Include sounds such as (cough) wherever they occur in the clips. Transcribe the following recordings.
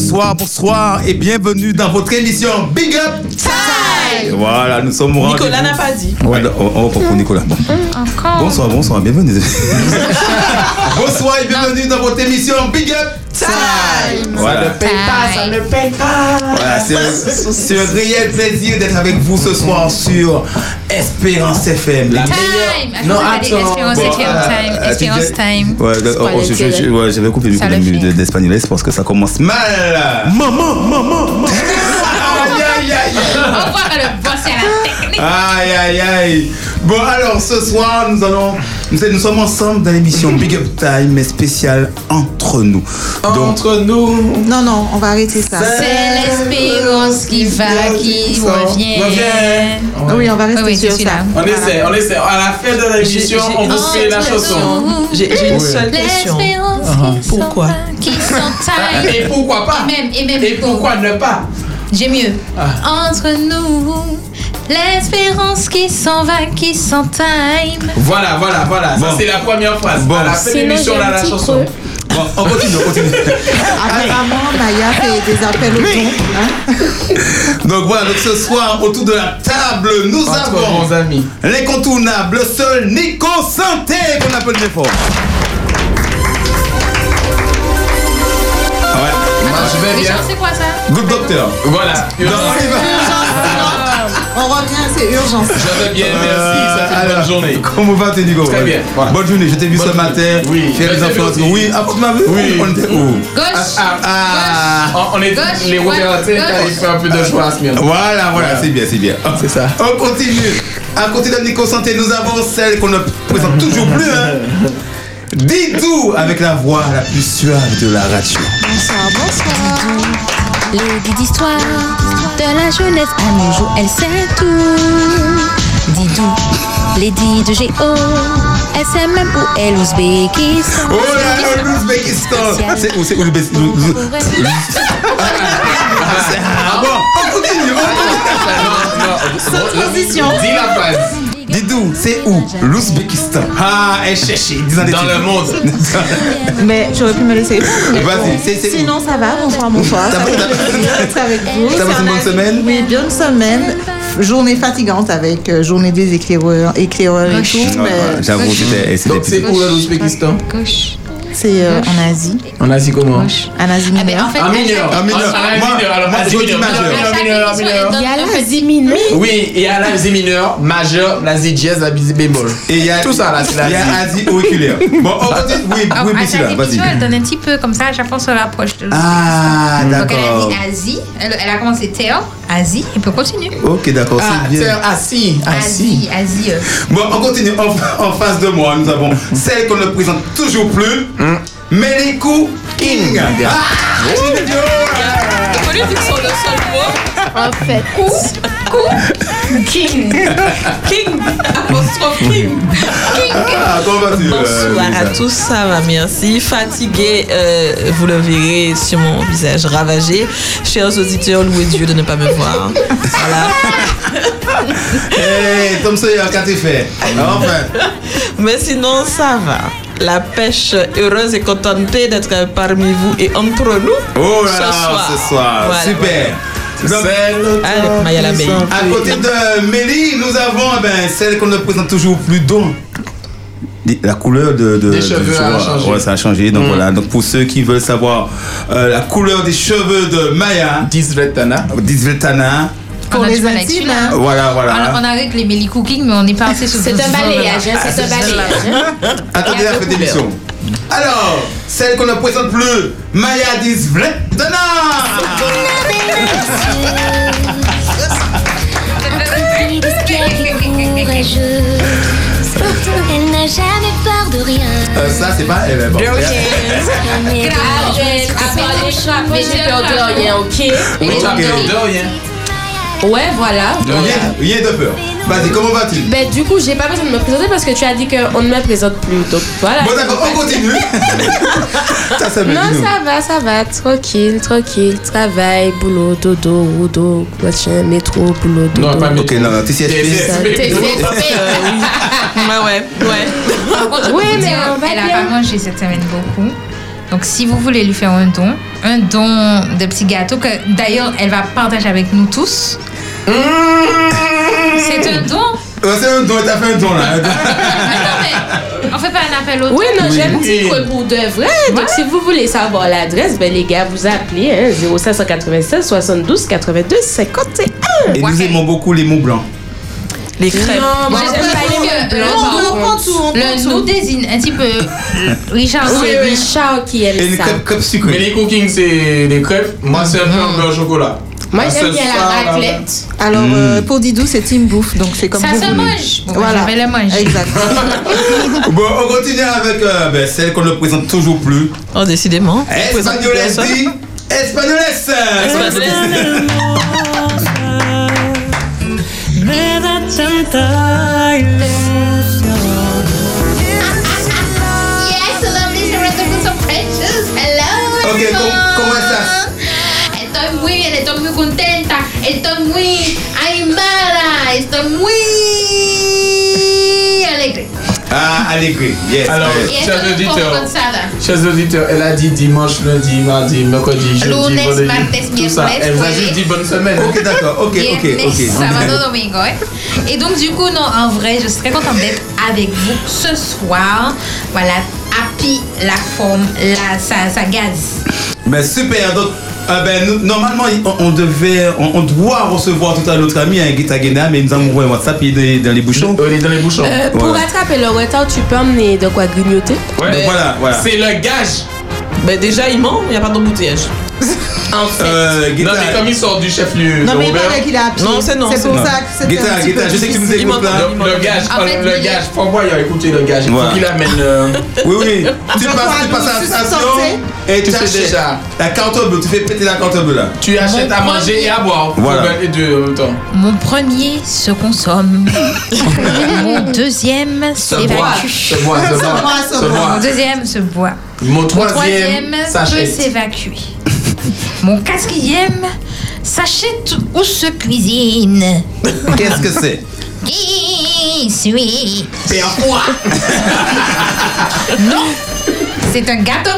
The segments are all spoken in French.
Bonsoir, bonsoir et bienvenue dans votre émission Big Up Time. Voilà, nous sommes au rendez-vous. Nicolas n'a pas dit. Ouais, on, reprend pour Nicolas. Bon. Encore. Bonsoir, bonsoir, bienvenue. (laughs) bonsoir et bienvenue dans votre émission Big Up Time. Voilà. Ça ne paye pas, ça ne paye pas. Voilà, c'est un, c'est un réel plaisir d'être avec vous ce soir sur Espérance FM. La Time. Non, Non, attends. Espérance, euh, Time. euh, Espérance Time. Ouais, oh, oh, je- je- je- ouais, j'avais coupé du coup parce que ça commence mal. Maman, maman, maman. Aïe, aïe, aïe. On le boss à la technique. Aïe, aïe, aïe. Bon, alors ce soir, nous allons. Nous, nous sommes ensemble dans l'émission Big Up Time, mais spéciale entre nous. Donc, Entre nous. Non, non, on va arrêter ça. C'est l'espérance qui va, qui revient. Revient. Oui, on va rester Oui, oui, sur ça. On essaie, on essaie. À la fin de l'émission, on vous fait la chanson. J'ai une Oui. seule question. L'espérance qui Pourquoi? Et pourquoi pas? Et même, et même. Et pourquoi ne pas? J'ai mieux. Ah. Entre nous, l'espérance qui s'en va, qui s'entaille. Voilà, voilà, voilà. Ça, c'est la première phrase. Bon. À la fin de l'émission, la chanson. creux. bon, on continue, on continue. (laughs) Apparemment, Maya fait des appels au don. hein. (laughs) Donc voilà, donc ce soir, autour de la table, nous Entre avons l'incontournable, le seul Nico Santé qu'on appelle bien fort. Je vais bien. C'est quoi ça good doctor. Voilà. On y va. On revient, c'est urgence. Je vais bien, merci. Ça fait une alors, bonne journée. Comment vas-tu, Nico Très bien. Bonne journée, je t'ai vu ce matin. Oui, Faire je les aussi. Oui, ah, tu m'as vu Oui. On était où Gauche. Ah, Ah On, on est Gauche, les gauche. arrivent faire un peu de choix à ce moment. Voilà, voilà, c'est bien, c'est bien. C'est ça. On continue. À côté de Nico Santé, nous avons celle qu'on ne présente toujours plus. Hein. Didou avec la voix la plus suave de la radio. Bonsoir, bonsoir. Les dix d'histoire de la jeunesse à nos jours, elle sait tout. Didou, dix de Géo, elle sait même où est l'Ouzbékistan. Oh là là, l'Ouzbékistan C'est où C'est l'Ouzbékistan Ah bon On continue, on continue. Sans transition. Dis la phrase. Didou, c'est où? L'Ouzbékistan. Ah, elle cherche, Dans le monde. (laughs) Mais j'aurais pu me laisser. Vas-y, c'est c'est où? Sinon, ça va. Bonsoir, bonsoir. Ça d'être avec vous. Passé une bonne semaine? Oui, bonne semaine. Journée fatigante avec euh, journée des éclaireurs, éclaireurs et tout. Ouais, Mais J'avoue, c'était Donc, c'est où l'Ouzbékistan? Gauche. C'est euh, en Asie. En Asie comment En Asie Ah, ben, mineure. en fait, En mineur. En mineur. En mineur. Asie mineure. Il y a un la petit- Zimine. Oui, il y a la Zé mineur, majeur, la Zé dièse, la Zé bémol. Et il y a, Tout ça là, c'est la Il y a Zé. Asie auriculaire. Bon, on continue. Oui, Ah, oui, à Priscilla, chaque vas-y. elle donne un petit peu comme ça, à chaque fois on se rapproche de Ah, Donc elle a d'accord. dit Asie, elle, elle a commencé Théo, Asie, et puis on continue. Ok, d'accord, Ah, c'est bien. Asie, Asie. euh. Bon, on continue. En, en face de moi, nous avons celle qu'on ne présente toujours plus, Melikou King. Ah, En fait, King. King. Apostrophe King. ah, vas-tu euh, Bonsoir à tous, ça va, merci. Fatigué, euh, vous le verrez sur mon visage ravagé. Chers auditeurs, louez Dieu de ne pas me voir. Voilà. Hey, Tom Sawyer, qu'as-tu fait Enfin. Mais sinon, ça va. La pêche heureuse et contente d'être parmi vous et entre nous. Oh là Ce là, soir. ce soir. Voilà, Super. Donc, Avec Maya l'abeille. à côté de Mélie, nous avons eh ben, celle qu'on ne présente toujours plus, dont la couleur de, de- Des de- cheveux du- a changé. Ouais, ça a changé. Donc voilà. Donc pour ceux qui veulent savoir euh, la couleur des cheveux de Maya, Disvetana. Disveltana, Pour On a les intimes, celui-là. hein. voilà, Alors, voilà. on a réglé Méli Cooking, mais on n'est pas assez sur c'est un (laughs) balayage, hein, c'est un balayage. hein. Attendez la fin d'émission. Alors, celle qu'on ne présente plus, Maya courageux. Elle n'a jamais peur de rien. Euh, ça, c'est pas elle. Bon. Ah, les choix, Mais j'ai peur de rien, ok? Oui, T'as ok. peur de rien. Ouais, voilà. Rien, rien de peur. Vas-y, comment vas-tu Ben, du coup, j'ai pas besoin de me présenter parce que tu as dit qu'on ne me présente plus. Donc voilà. Bon, d'accord, on continue. (laughs) ça, ça Non, ça va, ça va. Tranquille, tranquille. Travail, boulot, dodo, dodo, machin, métro, boulot, dodo. Non, pas Ok, non, non, TCSP. TCSP. (laughs) (laughs) Ouais, ouais, ouais. Oui, peux mais on va elle a pas mangé cette semaine beaucoup. Donc, si vous voulez lui faire un don, un don de petits gâteaux que d'ailleurs elle va partager avec nous tous. C'est un don. Ouais, c'est un don, t'as fait un don là. Mais (laughs) non, mais on fait pas un appel au Oui, non, Oui. j'aime Oui. dire que pour de vrai. Donc, si vous voulez savoir l'adresse, ben, les gars, vous appelez hein, 0596 72 82 51. Et nous aimons beaucoup les mots blancs. Les crêpes. Non, moi, j'aime je pas les On prend tout, on prend Le nous désigne un petit peu (laughs) Richard. C'est Richard qui Et aime ça. crêpe, crêpe Mais les cookies, c'est des crêpes. Moi, c'est un peu un beurre au chocolat. Moi, Ah, j'aime ce bien soir, la raclette. Alors, euh, pour Didou, c'est Team Bouffe, donc c'est comme Ça vous se mange. Bon, Voilà. Je vais le manger. Exact. (laughs) Bon, on continue avec euh, ben, celle qu'on ne présente toujours plus. Oh, décidément. Espagnoles dit Espagnoles Yes, estoy muy animada, estoy muy alegre. Ah, Allegri, yes. Alors, chers auditeurs, chers auditeurs, elle a dit dimanche, lundi, mardi, mercredi, jeudi, Lunes, vendredi, martes, tout ça. Elle vous a juste dit bonne semaine. Ok, d'accord, ok, ok, ok. sábado, domingo. hein. Et donc, du coup, non, en vrai, je suis très contente d'être avec vous ce soir. Voilà, Happy, la forme, la, ça, ça gaz. Ben super, donc euh, ben, nous- normalement on, on devait, on, on doit recevoir tout à l'heure notre ami, hein, Guita mais nous avons envoyé un WhatsApp, il est dans les bouchons. Oh, il est dans les bouchons. Euh, pour Ouais. rattraper le retard, tu peux emmener de quoi grignoter. Ouais. Voilà, voilà. C'est le gage. Ben, déjà, il ment, il n'y a pas d'embouteillage. (laughs) En fait. Euh, Non, mais comme il sort du chef-lieu Non, de mais il paraît qu'il à pied. Non, c'est non, C'est c'est pour ça que petit Guita, peu je sais que tu nous écoutes là. le, le gage, le gage, moi, il a écouté le gage. Il faut qu'il amène. euh, (laughs) Oui, oui. Tu passes, crois tu passes à la station et Tu sais déjà. la carte bleue, tu fais péter la carte bleue là. Tu achètes à manger et à boire. Voilà. bien les deux en même temps. Mon premier se consomme. (laughs) Mon deuxième s'évacue. se boit, se boit. Mon deuxième se boit. Mon Mon troisième peut s'achète. s'évacuer. Mon quatrième s'achète ou se cuisine. Qu'est-ce que c'est? Qui suis C'est un quoi Non C'est un gâteau.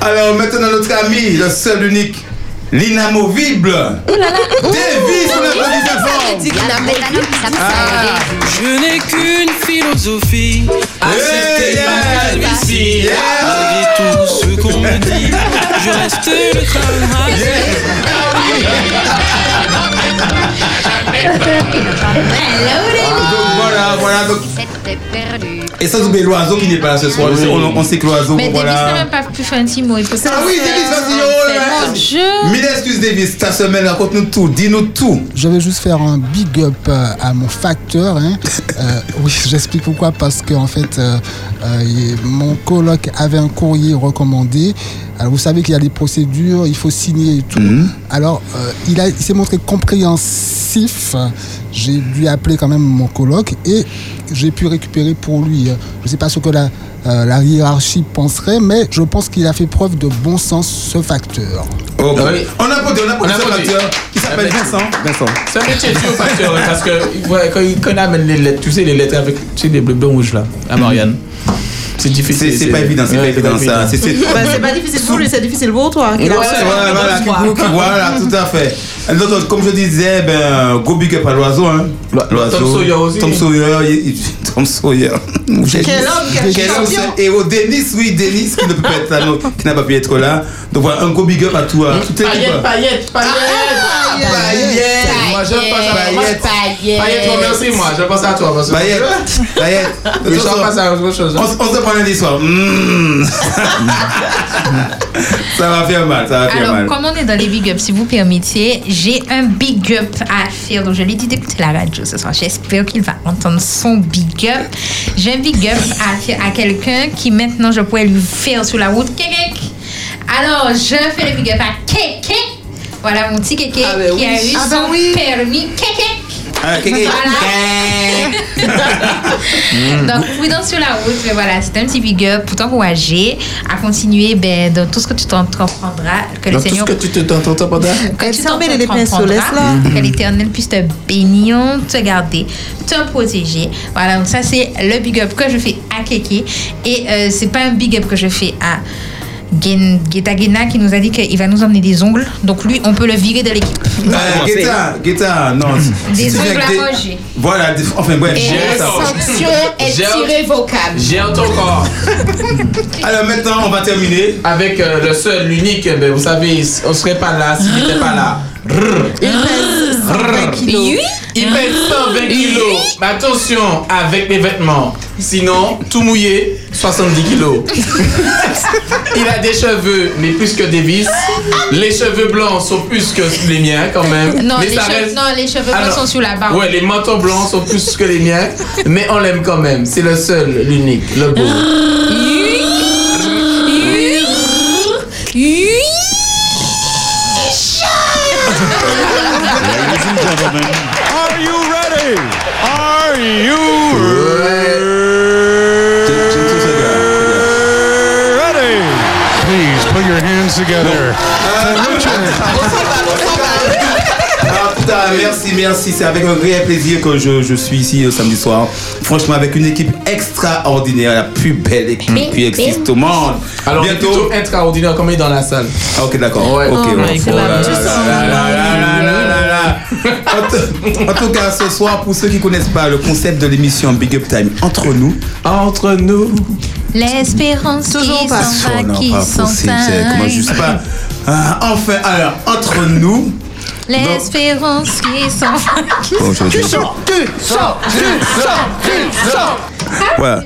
Alors maintenant notre ami, le seul unique, l'inamovible. Davis, on applaudit fort. Ah. Je n'ai qu'une philosophie, accepter yeah, la calvitie. Malgré tout ce qu'on me dit, je reste le. Donc voilà, voilà. Donc, et sans oublier l'oiseau qui n'est pas là ce soir. Oui. On, on sait que l'oiseau, Mais Davis n'a voilà. même pas pu faire un petit mot. Il peut Ah oui. Davis, vas-y, C'est oh là. Mille excuses, Davis. Ta semaine, raconte-nous tout. Dis-nous tout. Je vais juste faire un big up euh, à mon facteur. hein. (laughs) Euh, oui, j'explique pourquoi. Parce que en fait, euh, euh, mon coloc avait un courrier recommandé. Alors, vous savez qu'il y a des procédures, il faut signer et tout. Alors, euh, il, a- il s'est montré compréhensif. J'ai dû appeler quand même mon coloc et j'ai pu récupérer pour lui. Je ne sais pas ce que la, euh, la hiérarchie penserait, mais je pense qu'il a fait preuve de bon sens, ce facteur. Oh, bon. Oui. On a applaudi, on a applaudi On ce applaudit. facteur qui s'appelle Vincent. Vincent. C'est un métier dur facteur parce que ouais, quand, il, quand il amène les lettres, tu sais, les lettres avec tu sais, les bleus blancs rouges là, à Marianne. C'est difficile. C'est pas évident, c'est pas évident ça. C'est- c'est- Bah, c'est pas difficile pour lui, c'est difficile pour toi. (laughs) voilà, tout à fait. Donc, comme je disais, ben, go big up à l'oiseau, hein. L'oiseau. Tom Sawyer aussi. Tom Sawyer, Tom Sawyer. Quel homme, quel homme, Et au Denis, oui, Denis qui ne peut pas être là, qui n'a pas pu être là. Donc voilà, un go big up à toi. Paillettes, paillettes, paillettes. Paillettes. Moi, je pense à moi, je pense à toi. Parce que Paillettes. Paillettes. Je pense (laughs) à autre chose. On, se prend lundi soir. Mmh. (laughs) ça va faire mal, ça va faire Alors, mal. comme on est dans les big ups, si vous permettez, j'ai un big up à faire. Donc, je lui ai dit d'écouter la radio ce soir. J'espère qu'il va entendre son big up. J'ai un big up à faire à quelqu'un qui maintenant je pourrais lui faire sur la route. Alors, je fais le big up à Kékek. Voilà mon petit Kékek Ah, ben qui a eu Ah, ben son oui. permis. Kékek. Ah, ok, (laughs) ok. Donc, prudence sur la route, mais voilà, c'est un petit big up pour t'encourager à continuer ben, dans tout ce que tu t'entreprendras. Que le Dans tout ce Seigneur. que tu te t'entendras. (laughs) que tu t'entreprendras. Que l'éternel puisse te bénir, te garder, te protéger. Voilà, donc ça, c'est le big up que je fais à Keke. Et euh, c'est pas un big up que je fais à. Geta Gena qui nous a dit qu'il va nous emmener des ongles. Donc lui, on peut le virer de l'équipe. Euh, Guetta, Guetta, non. Des ongles à manger. Voilà, des- enfin bref. Et j'ai ça. sanction est irrévocable. J'ai un corps. (laughs) Alors maintenant, on va terminer. Avec euh, le seul, l'unique, ben, vous savez, on serait pas là s'il n'était pas là. Il pèse 120 kilos. Il pèse 120 kilos. Mais attention, avec les vêtements. Sinon, tout mouillé, 70 kilos. (laughs) Il a des cheveux, mais plus que des vis. Les cheveux blancs sont plus que les miens, quand même. Non, mais les ça cheveux, reste- non, les cheveux blancs Alors, sont sous la barbe. Ouais, les manteaux blancs sont plus que les miens. Mais on l'aime quand même. C'est le seul, l'unique, le beau. You ready? Please put your hands together. Richard. Ah, putain, merci, merci. C'est avec un réel plaisir que je, je suis ici le samedi soir. Franchement, avec une équipe extraordinaire, la plus belle équipe qui existe au monde. Alors, bientôt. extraordinaire comme il est dans la salle. Ah, ok, d'accord. Ouais. Ok, Oh ouais. En tout- En tout cas, ce soir, pour ceux qui connaissent pas le concept de l'émission Big Up Time entre nous, entre nous, L'espérance qui s'en va, non, qui s'en va. juste pas. Ah, enfin, alors, entre nous. L'espérance qui s'en va. qui Tu sors, tu sors, tu sors, tu sors. Voilà.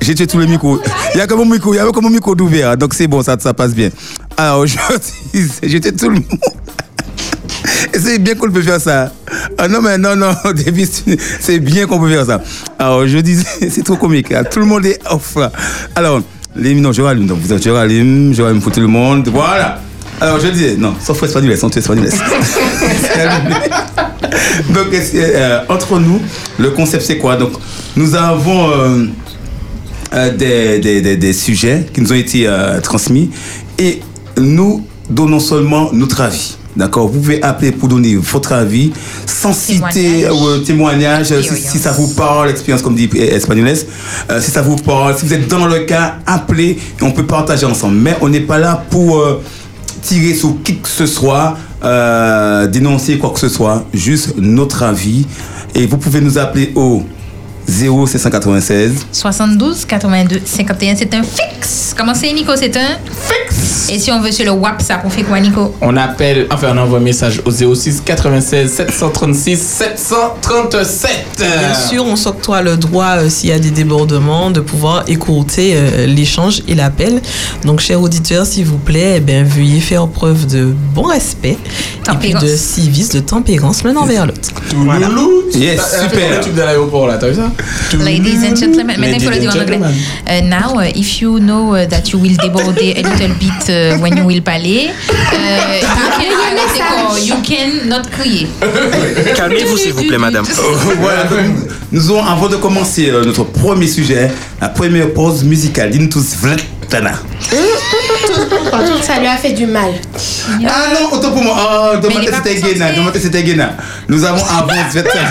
J'ai tué tous les micros. Il y a que mon micro, il y avait que mon micro d'ouvert, donc c'est bon, ça, ça passe bien. Alors aujourd'hui, (laughs) j'ai tué tout le monde. C'est bien qu'on peut faire ça. Ah non, mais non, non, (laughs) c'est bien qu'on peut faire ça. Alors je dis, (laughs) c'est trop comique. hein. Tout le monde est off. Alors, les non, je rallume. Donc je rallume, je rallume pour tout le monde. Voilà. Alors je disais, non, sauf espagnol, sans espagnol. C'est allumé. Donc, euh, entre nous, le concept c'est quoi? Donc, nous avons euh, euh, des, des- des- des sujets qui nous ont été transmis et nous donnons seulement notre avis. D'accord Vous pouvez appeler pour donner votre avis sans citer Témoignage. euh, témoignage, si, si ça vous parle, l'expérience comme dit Espagnoles, euh, si ça vous parle, si vous êtes dans le cas, appelez et on peut partager ensemble. Mais on n'est pas là pour euh, tirer sur qui que ce soit, euh, dénoncer quoi que ce soit, juste notre avis. Et vous pouvez nous appeler au 0796 72 82 51, c'est un fixe. Comment c'est, Nico? C'est un fixe. Et si on veut sur le WhatsApp, on fait quoi, Nico? On appelle, enfin on envoie un message au 06 96 736 737. Bien sûr, on s'octroie le droit, euh, s'il y a des débordements, de pouvoir écouter euh, l'échange et l'appel. Donc, chers auditeurs, s'il vous plaît, eh bien, veuillez faire preuve de bon respect et puis de civisme, de tempérance l'un envers l'autre. Loulou. Yes, super. le truc de l'aéroport là, t'as vu ça? Ladies and gentlemen, maintenant faut le dire en anglais. Uh, now, uh, if you know uh, that you will déborder a little bit uh, when you will parler, uh, you can quoi, you can not crier. (laughs) Calmez-vous, s'il vous plaît, madame. (laughs) voilà, donc, nous aurons, avant de commencer euh, notre premier sujet, la première pause musicale. Dis-nous tous, Vlatana. (laughs) Ça lui a fait du mal. Ah non, autant pour moi. Oh, demandez c'était Guéna. Demandez c'était Guéna. Nous avons avant Vlatana.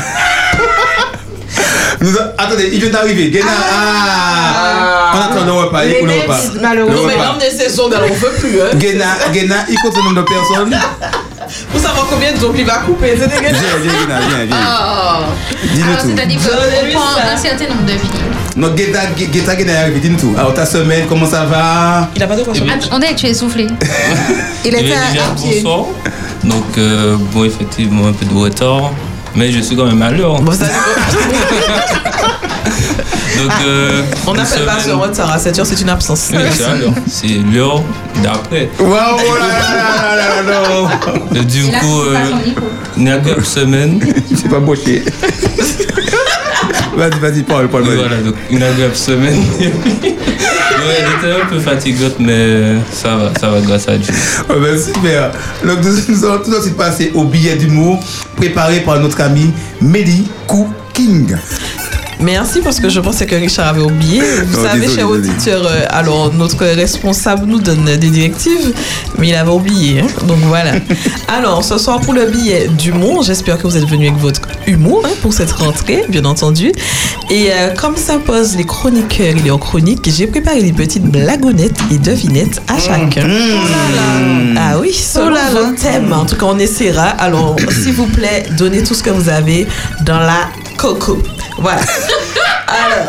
Nous a- Attendez, il vient d'arriver. Guéna. Ah. On attend le repas. Il- Le repas? Le Non, mais l'homme de saison, on veut plus. Hein. Guéna, Guéna, il compte le nombre de personnes. (laughs) Pour savoir combien de jours il va couper, c'est Viens, dégueulasse. viens, Guéna, viens, viens. Oh. Dis-nous Alors, tout. c'est-à-dire qu'on prend un certain nombre de vies. Non, Guéna, Guéna, Guéna est arrivé. Dis-nous tout. Alors, ta semaine, comment ça va? Il a pas de quoi Att- On dirait que tu es essoufflé. (laughs) Il était à, pied. bonsoir. Donc, euh, bon, effectivement, un peu de retard, mais je suis quand même à l'heure. (laughs) Donc, euh, On n'appelle pas ce retard. À 7 heures, c'est une absence. Oui, c'est à l'heure. C'est l'heure d'après. Waouh, oh là là là là là du coup, euh, une semaine. C'est pas boché. Vas-y, vas-y, parle, parle. Oui, voilà, donc une agréable semaine. (laughs) Ouais, elle était un peu fatigante, mais ça va, ça va grâce à Dieu. Ouais, ben, super. Donc, nous, allons tout de suite passer au billet d'humour préparé par notre ami Mehdi Cooking. Merci parce que je pensais que Richard avait oublié. Vous Non, savez, désolé, cher auditeur, euh, alors notre responsable nous donne des directives, mais il avait oublié. hein. Donc voilà. (laughs) alors, ce soir pour le billet d'humour, j'espère que vous êtes venus avec votre humour hein, pour cette rentrée, bien entendu. Et euh, comme s'impose les chroniqueurs et leurs chroniques, j'ai préparé des petites blagonnettes et devinettes à chacun. Ah oui, selon Oh là là. vos thèmes. En tout cas, on essaiera. Alors, (coughs) s'il vous plaît, donnez tout ce que vous avez dans la coco. Voilà. (laughs)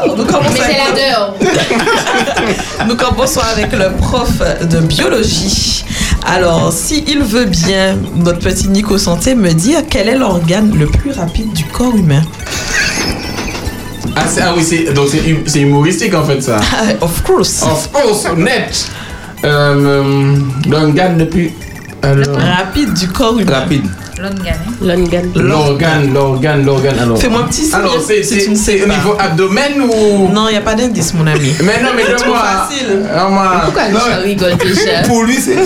Alors, nous commençons avec (laughs) nous commençons avec le prof de biologie. Alors, s'il veut bien, notre petit Nico Santé, me dire quel est l'organe le plus rapide du corps humain? Ah, c'est- ah oui, c'est donc c'est hum- c'est humoristique en fait ça. (laughs) of course. Of course, net. Euh, L'organe le plus. Alors, Rapide du corps humain. rapide. L'organe. L'organe, l'organe, l'organe. Alors, Fais-moi un petit signe Alors, c'est si c'est- tu ne sais c'est au pas. niveau abdomen ou. Non, il n'y a pas d'indice, mon ami. Mais non, mais C'est trop donne-moi. facile. Donne-moi. Pourquoi Non, Richard rigole déjà Pour lui, c'est.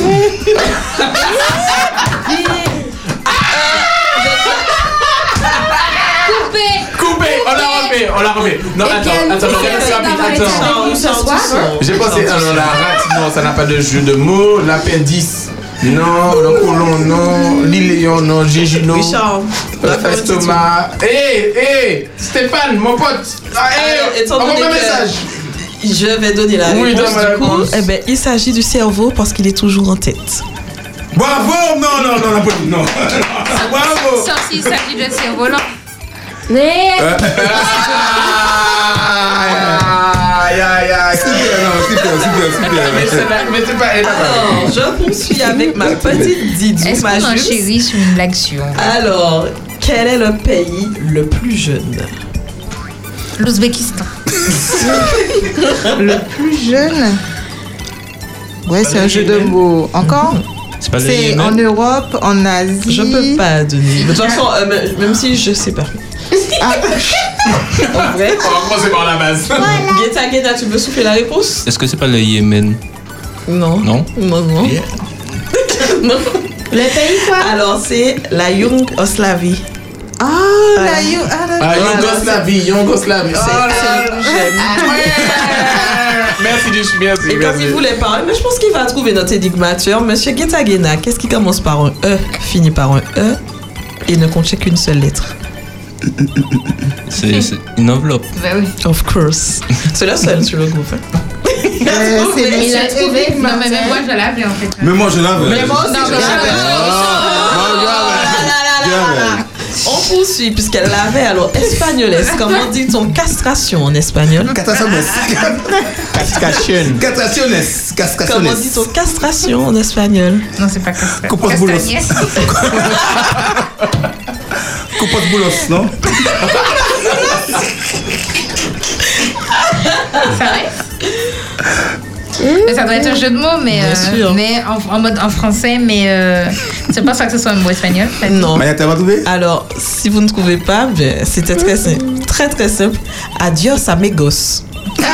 Coupé. Coupé, on l'a refait, on l'a refait. Non, attends, attends, attends. soir J'ai pensé, alors la rate, non, ça n'a pas de jeu de mots. L'appendice, non. Le colon, non. L'iléon, non. Gégino. Richard, va faire un petit L'estomac. Hé, hé, Stéphane, mon pote. Ah, hé, étant envoie un message. Je vais donner la Oui, réponse donne-moi la du coup. réponse. Eh ben, il s'agit du cerveau parce qu'il est toujours en tête. Bravo Non, non, non, non, non. (laughs) Bravo Sauf s'il s'agit de cerveau, non. (laughs) Mais. Aïe, aïe, aïe. Super, non, super, super, Mais c'est super. pas- mais c'est pas. Alors, je poursuis avec ma petite Didou, Est-ce ma qu'on sur une blague sur Alors, quel est le pays le plus jeune? l'Ouzbékistan Le plus jeune? Ouais, c'est un jeu de mots. Encore? C'est pas le C'est Yémen en Europe, en Asie? Je peux pas donner. De toute (laughs) façon, euh, même- même si je sais pas. Ah, (laughs) En vrai. On va commencer par la base. Guetta, Guetta, tu veux souffler la réponse? Est-ce que c'est pas le Yémen? Non. Non? Non, non. (laughs) non. Le pays quoi? Alors, c'est la Yougoslavie. ah, la you. Ah, la- Ah, Yougoslavie, Yougoslavie. C'est Oh jeune. Ouais. (laughs) Merci, Duch, merci. Et comme merci. il voulait parler, mais je pense qu'il va trouver notre énigmateur. Monsieur Guetta Guena, qu'est-ce qui commence par un E, finit par un E et ne contient qu'une seule lettre (laughs) C'est une enveloppe. Bah oui. Of course. (laughs) C'est la seule sur le groupe. hein. Euh, c'est Il a Monsieur trouvé. Non, mais même moi, je l'avais en fait. Mais moi, je l'avais. Mais moi aussi, je l'avais. On poursuit puisqu'elle l'avait. Alors, espagnoles, comment dit-on castration en espagnol Castraciones. Cascation. Castraciones. Comment dit-on castration en espagnol Non, c'est pas Castra. Copos (laughs) Copos boulos, non (laughs) Ça reste Mais ça doit être un jeu de mots, mais, euh, mais en, en mode en français, mais euh, c'est pas ça que ce soit un mot espagnol. Non. Maya, t'as pas trouvé Alors, si vous ne trouvez pas, ben, c'était très simple. Très très simple. Adios amigos. (laughs)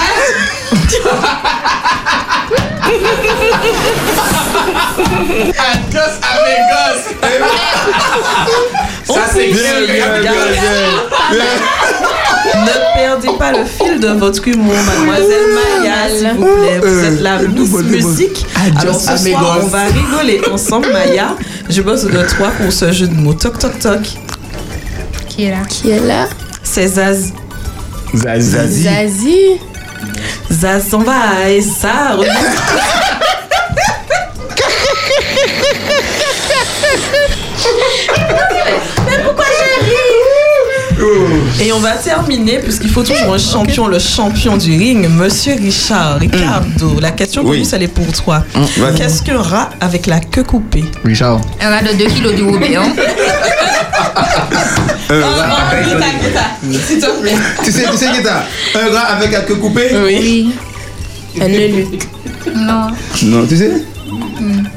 Adios, amigos. (laughs) Ça, c'est Bien, bien, bien, bien, bien, (laughs) Ne perdez pas le fil de votre humour, mademoiselle Maya, s'il vous plaît. Vous Euh, êtes la Miss. Musique. Alors ce soir, on va rigoler ensemble, Maya. Je bosse de toi pour ce jeu de mots. Toc, toc, toc. Qui est là? Qui est là? C'est Zaz. Zazie. Zazie. Zaz s'en va et ça. (laughs) Et on va terminer, puisqu'il faut toujours un champion, le champion du ring, Monsieur Richard. Ricardo, la question pour Oui. nous, elle est pour toi. vas-y. Qu'est-ce qu'un rat avec la queue coupée? Richard. Un rat de 2 kilos du Roubaix. hein. (laughs) Un Oh, rat oh, avec- s'il te plaît. Tu sais, tu sais, un rat avec la queue coupée? Oui. Un eunuque. Non. Non, tu sais?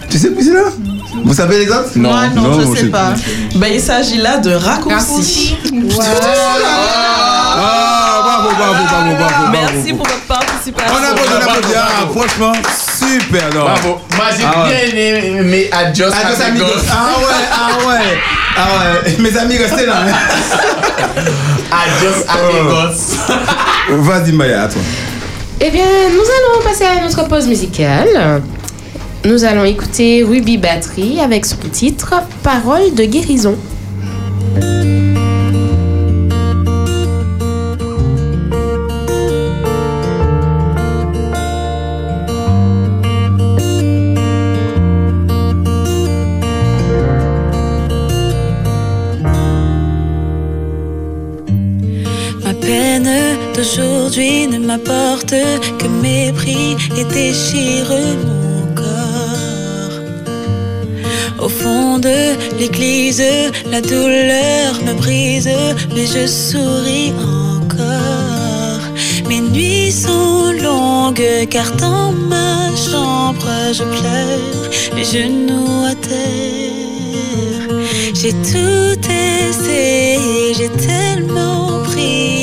Tu sais, c'est là Vous savez l'exemple Moi, non, je sais pas. Ben, il s'agit là de raccourci. Raccourci. Ah, bravo, bravo, bravo, bravo, bravo. Merci pour votre participation. On applaudit, on applaudit. Ah, franchement, super. non. Bravo. Moi, j'ai Ah ouais. bien aimé Adios Adios, Amigos. amigos. Ah ouais, ah ouais. Ah ouais. Mes amis, restez là. hein. (laughs) Adios Amigos. Vas-y, Maya, à toi. Eh bien, nous allons passer à notre pause musicale. Nous allons écouter Ruby Battery avec son titre Parole de guérison. Ma peine d'aujourd'hui ne m'apporte que mépris et déchire la douleur me brise, mais je souris encore. Mes nuits sont longues car dans ma chambre je pleure, les genoux à terre. J'ai tout essayé, j'ai tellement pris,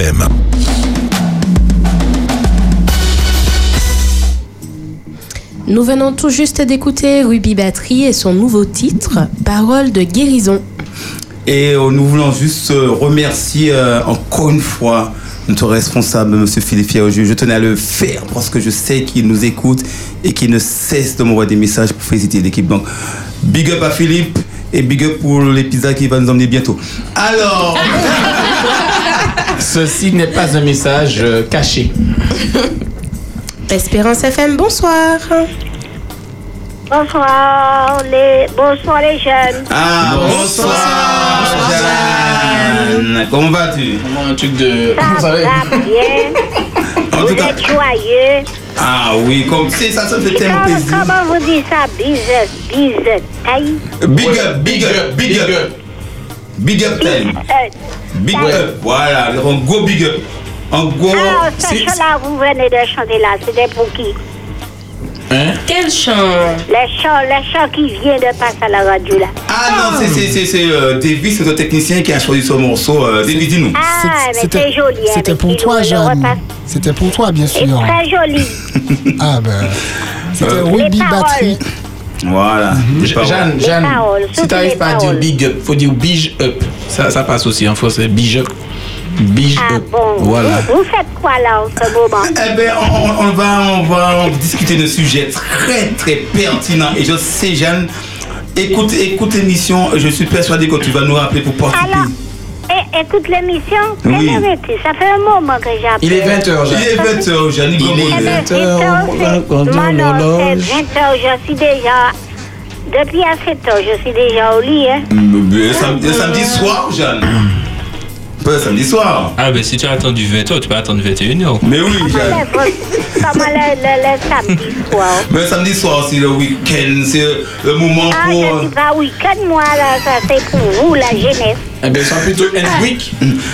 FM. Nous venons tout juste d'écouter Ruby Battery et son nouveau titre, Parole de guérison. Et euh, nous voulons juste euh, remercier euh, encore une fois notre responsable, M. Philippe Fierroju. Je tenais à le faire parce que je sais qu'il nous écoute et qu'il ne cesse de m'envoyer des messages pour féliciter l'équipe. Donc, big up à Philippe et big up pour l'épisode qui va nous emmener bientôt. Alors, (laughs) Ceci n'est pas un message euh, caché. Espérance FM, bonsoir. Bonsoir les, bonsoir les jeunes. ah, bonsoir, Jeanne. Comment vas-tu? Comment un truc de. Ça Vous savez va bien. En Vous tout cas, êtes joyeux. ah oui, comme c'est ça, ça fait tellement Comment, plaisir. comment vous dites ça? Bise, bise, taille. Big up, big up, big up. Big up time. Big up, voilà, un gros big up. Un gros. alors, ce c'est- chant-là, vous venez de chanter là, c'était pour qui Hein? Quel chant? Les chants, les chants qui viennent de passer à la radio là. Ah non, c'est- c'est c'est- c'est euh, Davis, notre technicien qui a choisi ce morceau. Euh, Davis, dis-nous. Ah, mais c'est joli. hein, C'était pour toi, Jeanne. repasse. C'était pour toi, bien C'est sûr. très joli. Ah ben, c'était Euh, Ruby. Battery. Voilà. Je- Jeanne, Jeanne, paroles, si surtout t'arrives les pas à dire big up, faut dire big up. Ça, ça passe aussi en français. Big up. Big Ah up. bon Voilà. vous, vous faites quoi là en ce moment? (laughs) Eh ben, on, va, on va discuter de sujets très, très pertinents. Et je sais, Jeanne, écoute, écoute l'émission. Je suis persuadé que tu vas nous rappeler pour participer. Alors, eh, écoute l'émission. Oui. Quelle heure est-il Ça fait un moment que j'appelle. Il est 20h, Il est 20h, Jeanne. Il est Eh ben, 20h. Moi, non, c'est 20h, je suis déjà. Depuis à 7 heures, je suis déjà au lit. Hein. Samedi soir, Jeanne. Pas le samedi soir. Ah, ben si tu as attendu 20h, tu peux attendre 21h. Mais oui, Comment le, samedi soir Mais samedi soir, c'est le week-end. C'est le moment Ah, pour. je dis pas week-end, moi, là, ça c'est pour vous, la jeunesse. Eh bien, c'est plutôt end week.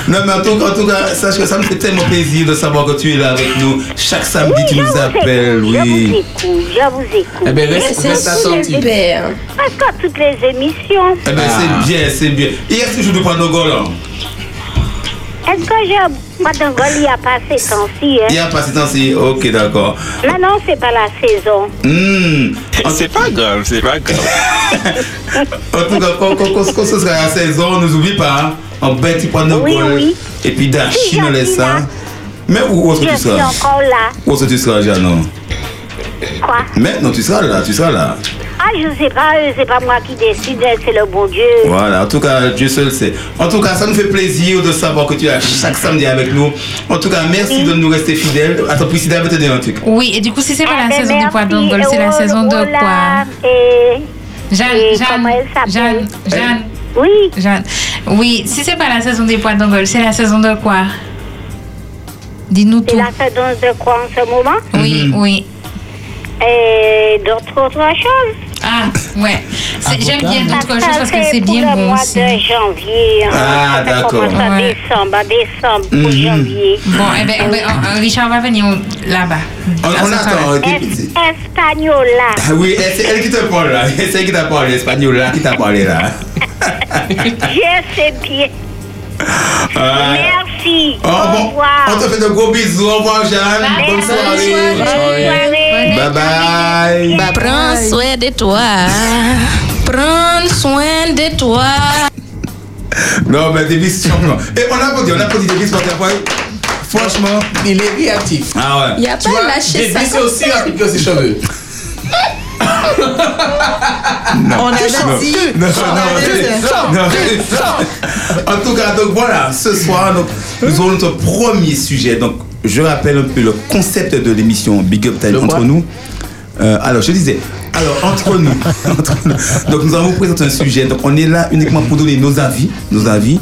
Non, mais en tout, en tout cas, sache que ça me fait tellement plaisir de savoir que tu es là avec nous. Chaque samedi, Oui, tu je nous appelles, écoute, Je vous oui. écoute, je vous écoute. Eh ben, reste- reste c'est attentif. super. Parce que toutes les émissions. Eh ben, c'est bien, c'est bien. Hier, c'est jour de prendre là. Est-ce que je. Madame Goli a passé temps-ci, hein? Il y a pas ce temps-ci. Ok, d'accord. Maintenant, c'est pas la saison. Hmm. (laughs) C'est pas grave, c'est pas grave. En tout cas, quand, quand, quand- quand ce sera la saison, ne nous oublie pas. Hein? En bête, tu prends nos Oui. Et puis, chine, je laisse ça. là. Mais où, où est-ce que Je tu suis seras? encore là. Où est-ce que tu seras, Jeanne Quoi? Maintenant, tu seras là, tu seras là. Ah, je sais pas, c'est pas moi qui décide, c'est le bon Dieu. Voilà, en tout cas, Dieu seul sait. En tout cas, ça nous fait plaisir de savoir que tu es chaque samedi avec nous. En tout cas, merci de nous rester fidèles. Attends, Priscilla va te dire un truc. Oui, et du coup, si c'est pas Ah, la ben, saison des merci, poids d'ongole, c'est la oh, saison de quoi? Et. Jeanne, et Jeanne, comment elle s'appelle? Jeanne, Jeanne. Oui. Jeanne. Oui, si c'est pas la saison des poids d'ongole, c'est la saison de quoi? Dis-nous C'est tout. la saison de quoi en ce moment? Oui, oui. Et d'autres autres choses. Ah, ouais. J'aime bien d'autres Ça, choses parce que c'est bien le bon mois aussi. de janvier. hein. Ah, Ça d'accord. en Ouais. décembre, en décembre pour Mhm. janvier. Bon, eh ben, eh oh, Richard va venir là-bas. On, on attend. Es- Espagnola. Ah Oui, et c'est elle qui te parle là. (laughs) C'est elle qui t'a parlé, l'espagnol là, qui t'a parlé là. (laughs) Je sais bien. Ah. Merci. Oh, Au bon, revoir. on te fait de gros bisous. Au revoir, Jeanne. Bonne soirée. Bonne soirée. Bye bye. Prends soin de toi. Prends soin de toi. Non, mais Davis, franchement. Et on applaudit, on applaudit Davis parce qu'après, franchement. Il est réactif. Ah ouais. Il a Tu pas vois, lâché ça. Davis est aussi rapide que ses cheveux. On avait dit. Non, On non, non, non. En tout cas, donc voilà, ce soir, donc, nous aurons notre premier sujet. Donc, je rappelle un peu le concept de l'émission Big Up Time entre nous. Euh, alors, je disais, alors entre nous, (laughs) entre nous. donc nous allons vous présenter un sujet. Donc, on est là uniquement pour donner nos avis, nos avis.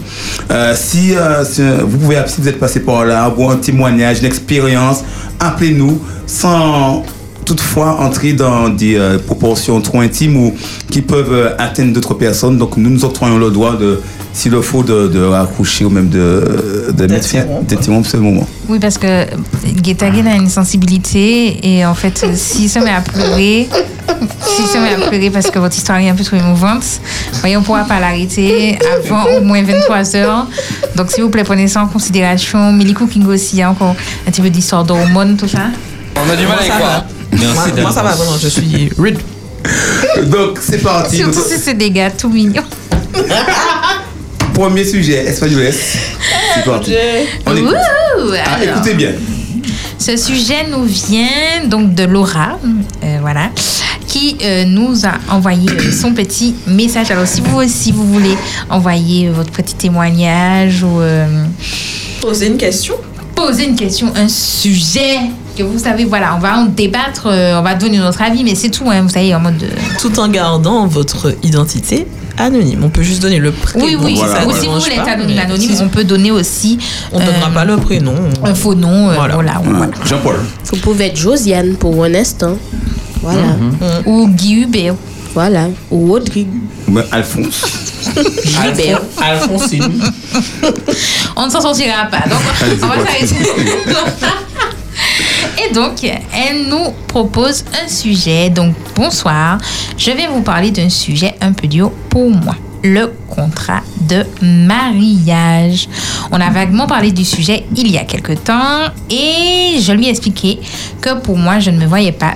Euh, si, euh, si, vous pouvez, si vous êtes passé par là, avoir un témoignage, une expérience, appelez-nous sans toutefois entrer dans des proportions trop intimes ou qui peuvent atteindre d'autres personnes. Donc nous nous octroyons le droit de s'il le faut de, de raccrocher ou même de, de mettre fin, d'interrompre ce moment. Oui, parce que Guetagen a une sensibilité et en fait, s'il se met à pleurer, s'il se met à pleurer parce que votre histoire est un peu trop émouvante, voyez, on ne pourra pas l'arrêter avant au moins 23 heures. Donc, s'il vous plaît, prenez ça en considération. Milikou Kingo aussi, il y a encore un petit peu d'histoire d'hormones, tout ça. On a du mal avec quoi. Moi, moi, ça va vraiment, je suis rude. (laughs) Donc, c'est parti. Surtout si c'est des gars tout mignons. (laughs) Premier sujet, Espagnoles. C'est parti. On écoute. Ouh, Ah, alors. écoutez bien. Ce sujet nous vient donc de Laura, euh, voilà, qui euh, nous a envoyé euh, son petit message. Alors, si vous aussi vous voulez envoyer euh, votre petit témoignage ou euh, Poser une question, poser une question, un sujet que vous savez, voilà, on va en débattre, euh, on va donner notre avis, mais c'est tout, hein, vous savez, en mode. de- tout en gardant votre identité anonyme. On peut juste donner le prénom. Oui, oui, ou ne si vous voulez être anonyme, on peut donner aussi. On ne donnera pas le prénom. Un faux nom, euh, voilà. voilà. Jean-Paul. Vous pouvez être Josiane pour un instant. Voilà. Ou Guy Hubert. Voilà. Ou Rodrigue. Ouais, Alphonse. (laughs) Gilbert. Alphonsine. (laughs) On ne s'en sortira pas. Donc, on va s'arrêter. (laughs) Et donc, elle nous propose un sujet. Donc, bonsoir. Je vais vous parler d'un sujet un peu dur pour moi. Le contrat de mariage. On a vaguement parlé du sujet il y a quelque temps et je lui ai expliqué que pour moi, je ne me voyais pas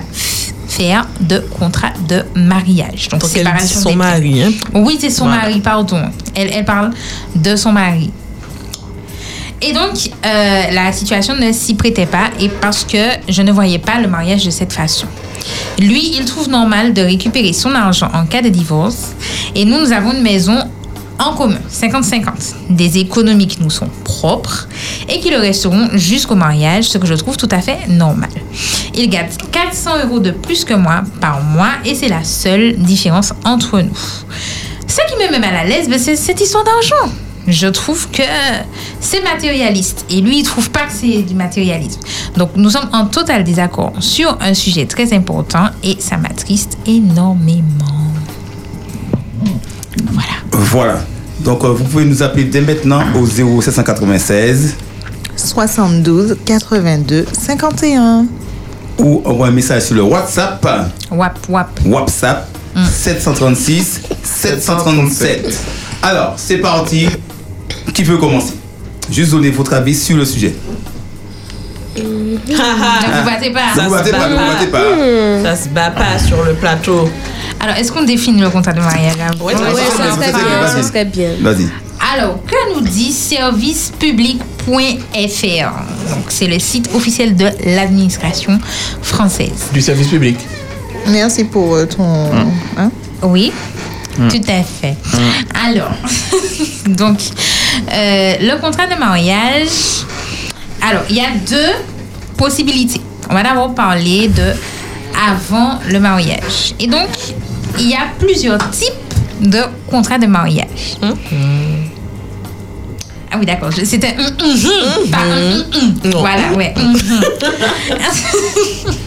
faire de contrat de mariage. Donc, Donc, elle dit séparation son mari. Hein? Oui, c'est son Voilà. mari, pardon. Elle, elle parle de son mari. Et donc, euh, la situation ne s'y prêtait pas et parce que je ne voyais pas le mariage de cette façon. Lui, il trouve normal de récupérer son argent en cas de divorce et nous, nous avons une maison en commun, 50-50, des économies qui nous sont propres et qui le resteront jusqu'au mariage, ce que je trouve tout à fait normal. Il gagne 400 euros de plus que moi par mois et c'est la seule différence entre nous. Ce qui me met mal à l'aise, ben, c'est cette histoire d'argent. Je trouve que c'est matérialiste et lui, il trouve pas que c'est du matérialisme. Donc, nous sommes en total désaccord sur un sujet très important et ça m'attriste énormément. Voilà. Donc, euh, vous pouvez nous appeler dès maintenant au 0796 72 82 51. ou envoyer un message sur le WhatsApp. Wap, wap. WhatsApp 736 737. Alors, c'est parti. Qui veut commencer? Juste donner votre avis sur le sujet. Ne vous battez pas. Ne vous battez pas, ne vous battez pas. Ça se bat pas sur le plateau. Alors, est-ce qu'on définit le contrat de mariage Ouais, Ouais, ça serait bien. Ça serait bien. Vas-y. Alors, que nous dit servicepublic.fr Donc, c'est le site officiel de l'administration française. Du service public. Merci pour euh, ton. hein? Oui, Mm. tout à fait. Alors, (laughs) donc, euh, le contrat de mariage. Alors, il y a deux possibilités. On va d'abord parler de avant le mariage. Et donc, il y a plusieurs types de contrats de mariage. Ah oui, d'accord. C'était un pas un mhm. Voilà, ouais. (laughs)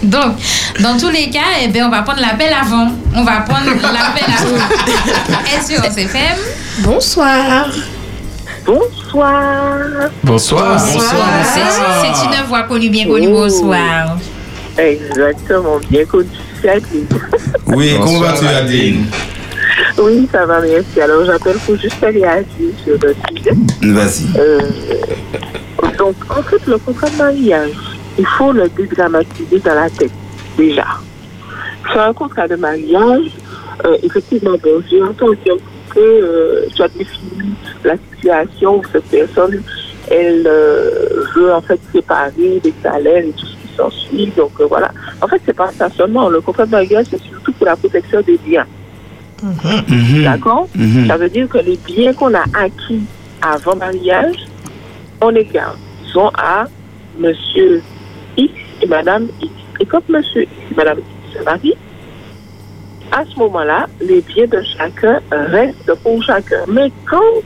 Donc, dans tous les cas, eh ben, on va prendre l'appel avant. On va prendre l'appel (laughs) avant. Espérance FM. Bonsoir. Bonsoir. Bonsoir. C'est c'est une voix connue, bien connue. Bonsoir. Exactement, bien connu. C'est Adeline. Oui, comment vas-tu, Adeline Oui, ça va, merci. Alors, j'appelle pour juste réagir sur le sujet. Vas-y. Euh, donc, en fait, le contrat de mariage, il faut le dédramatiser dans la tête, déjà. Sur un contrat de mariage, euh, effectivement, bon, j'ai entendu un peu, euh, tu as défini la situation où cette personne, elle euh, veut en fait séparer les salaires et tout ce qui s'ensuit. Donc, euh, voilà. En fait, c'est pas ça seulement. Le contrat de mariage, c'est surtout pour la protection des biens. D'accord? Mhm. Ça veut dire que les biens qu'on a acquis avant mariage, on les garde. Ils sont à monsieur X et madame X. Et quand monsieur X et madame X se marient, à ce moment-là, les biens de chacun restent pour chacun. Mais quand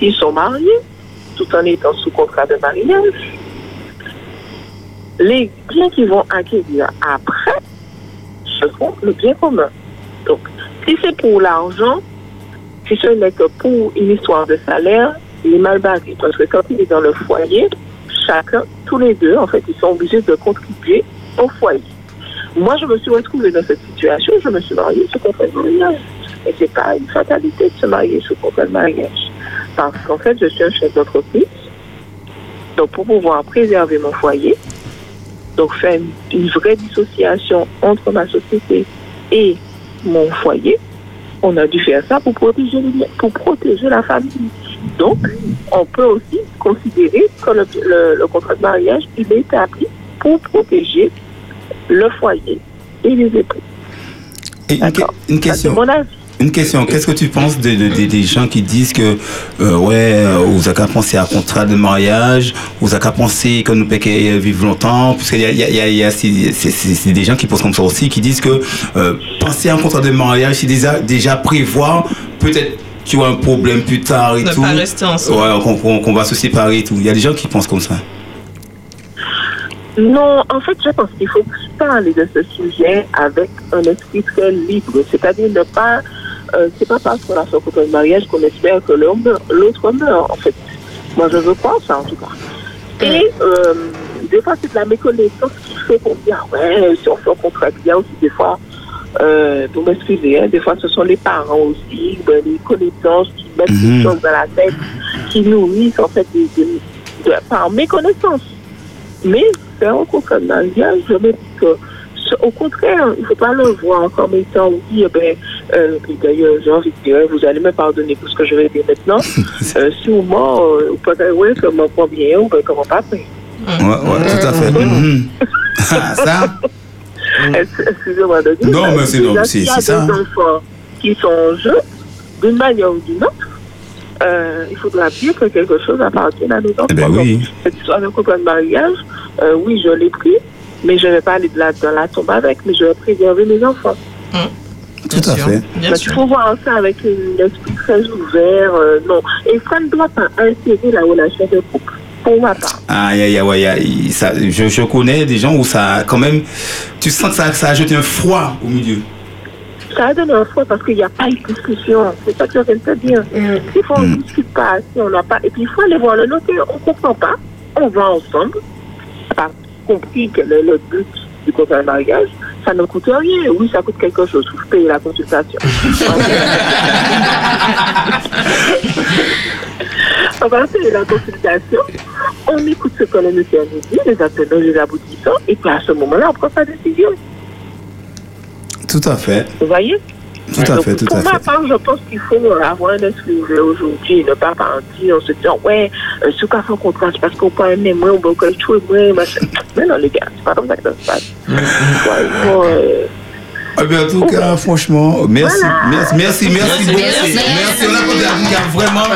ils sont mariés, tout en étant sous contrat de mariage, les biens qu'ils vont acquérir après seront le bien commun. Donc, si c'est pour l'argent, si ce n'est que pour une histoire de salaire, il est mal barré. Parce que quand il est dans le foyer, chacun, tous les deux, en fait, ils sont obligés de contribuer au foyer. Moi, je me suis retrouvée dans cette situation, je me suis mariée sous contrat de mariage. Et c'est pas une fatalité de se marier sous contrat de mariage. Parce qu'en fait, je suis un chef d'entreprise. Donc, pour pouvoir préserver mon foyer, donc faire une, vraie dissociation entre ma société et mon foyer, on a dû faire ça pour protéger, la famille. Donc, on peut aussi considérer que le contrat de mariage, il est établi pour protéger le foyer et les époux. Et une, que- une question. mon avis. Une question. Qu'est-ce que tu penses de- de- de- des gens qui disent que, euh, ouais, euh, vous avez qu'à penser à un contrat de mariage, vous avez qu'à penser que nous pouvons vivre longtemps, parce qu'il y a, il y a- il y a- il y a- c'est- c'est c'est- c'est des gens qui pensent comme ça aussi, qui disent que euh, penser à un contrat de mariage, c'est déjà, déjà prévoir peut-être qu'il y aura un problème plus tard et Ne tout. pas rester ensemble. Ouais, qu'on va se séparer et tout. Il y a des gens qui pensent comme ça. Non, en fait, je pense qu'il faut parler de ce sujet avec un esprit très libre. C'est-à-dire ne pas. euh, c'est pas parce qu'on a fait un de mariage qu'on espère que l'autre meurt, en fait. Moi, je veux pas ça, en tout cas. Et euh, des fois, c'est de la méconnaissance qui fait qu'on dit, ah ouais, si on fait un contrat, a aussi des fois, euh, pour m'excuser, hein, des fois, ce sont les parents aussi, ben, les connaissances qui mettent des choses dans la tête, qui nourrissent, en fait, des, des- de- par méconnaissance. Mais faire un de mariage, je me dis que, ce- au contraire, il ne faut pas le voir comme étant, oui, eh ben, euh, puis d'ailleurs, j'ai envie de dire, vous allez me pardonner pour ce que je vais dire maintenant. (laughs) euh, sûrement, euh, vous pouvez ouais, comment pas bien ou ben, comment pas bien. Ouais, tout à fait. Mhm. ça, (laughs) Ex- Excusez-moi de dire. Non, euh, mais c'est- non, déjà, c'est- s'il y a c'est ça, des hein. enfants qui sont en jeu, d'une manière ou d'une autre, euh, il faudra bien que quelque chose appartienne à nos enfants. Eh ben oui. Donc, Cette histoire de contrat de mariage, euh, oui, je l'ai pris, mais je ne vais pas aller de la, dans la tombe avec, mais je vais préserver mes enfants. tout à fait. Donc, il faut voir ça avec un esprit très ouvert. euh, non. Et ça ne doit pas insérer la relation de couple, pour ma part. Aïe, aïe, aïe, aïe, aïe, ça, je, je connais des gens où ça, quand même, tu sens que ça, ça ajoute un froid au milieu. Ça a donné un froid parce qu'il n'y a pas eu de discussion. C'est ça que je viens de te dire. Des fois, on ne discute pas assez, on n'a pas. Et puis, il faut aller voir le notaire. On ne comprend pas. On va ensemble. On pas compris quel est le but du contrat de mariage. Ça ne coûte rien. Oui, ça coûte quelque chose. Vous payez la consultation. (laughs) on va payer la consultation. On écoute ce que le notaire nous dit, les attendants, les aboutissants. Et puis, à ce moment-là, on prend sa décision. Tout à fait. Vous voyez? Tout à Donc, fait, tout pour à ma fait. part, je pense qu'il faut avoir un esprit ouvert aujourd'hui et ne pas partir en se disant, ouais, euh, ce qu'on fait un contrat, c'est parce qu'on peut aimer moins, on peut tuer moins, machin. Mais non, les gars, c'est pas comme ça que ça se passe. Euh, Eh bien, en tout cas, franchement, merci, Voilà. merci, merci, merci, beaucoup. Merci. Merci, on a vraiment,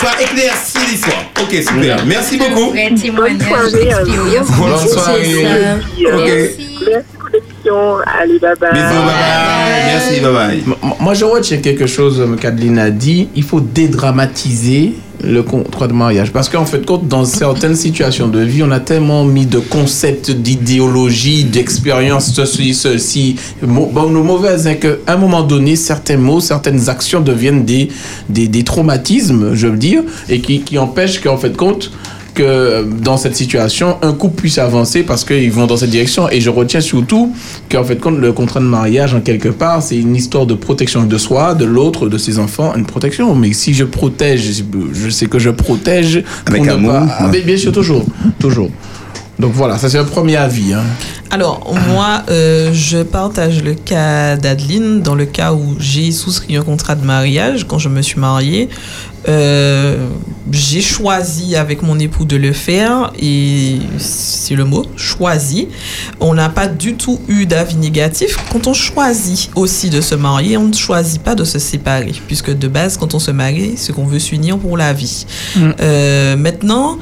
tu as éclairci l'histoire. Ok, super. Merci beaucoup. Soirée. Bonne soirée. Ok. Merci pour l'émission. Allez, bye bye. Bisous, bye bye. Merci, bye bye. Moi, je retiens quelque chose, euh, Kadeline a dit. Il faut dédramatiser le contrat de mariage. Parce qu'en fait, compte, dans certaines situations de vie, on a tellement mis de concepts, d'idéologie, d'expérience, ceci, ceci, bon ou mauvaises, hein, qu'à un moment donné, certains mots, certaines actions deviennent des, des, des traumatismes, je veux dire, et qui, qui empêchent qu'en fait, compte, que dans cette situation, un couple puisse avancer parce qu'ils vont dans cette direction. Et je retiens surtout qu'en fait, quand le contrat de mariage, en quelque part, c'est une histoire de protection de soi, de l'autre, de ses enfants, une protection. Mais si je protège, je sais que je protège. Avec amour, pas- Ah, bien sûr, toujours. Toujours. Donc voilà, ça c'est un premier avis. hein. Alors, moi, euh, je partage le cas d'Adeline, dans le cas où j'ai souscrit un contrat de mariage quand je me suis mariée. Euh, j'ai choisi avec mon époux de le faire et c'est le mot, choisi. On n'a pas du tout eu d'avis négatif. Quand on choisit aussi de se marier, on ne choisit pas de se séparer, puisque de base, quand on se marie, c'est qu'on veut s'unir pour la vie. Euh, maintenant,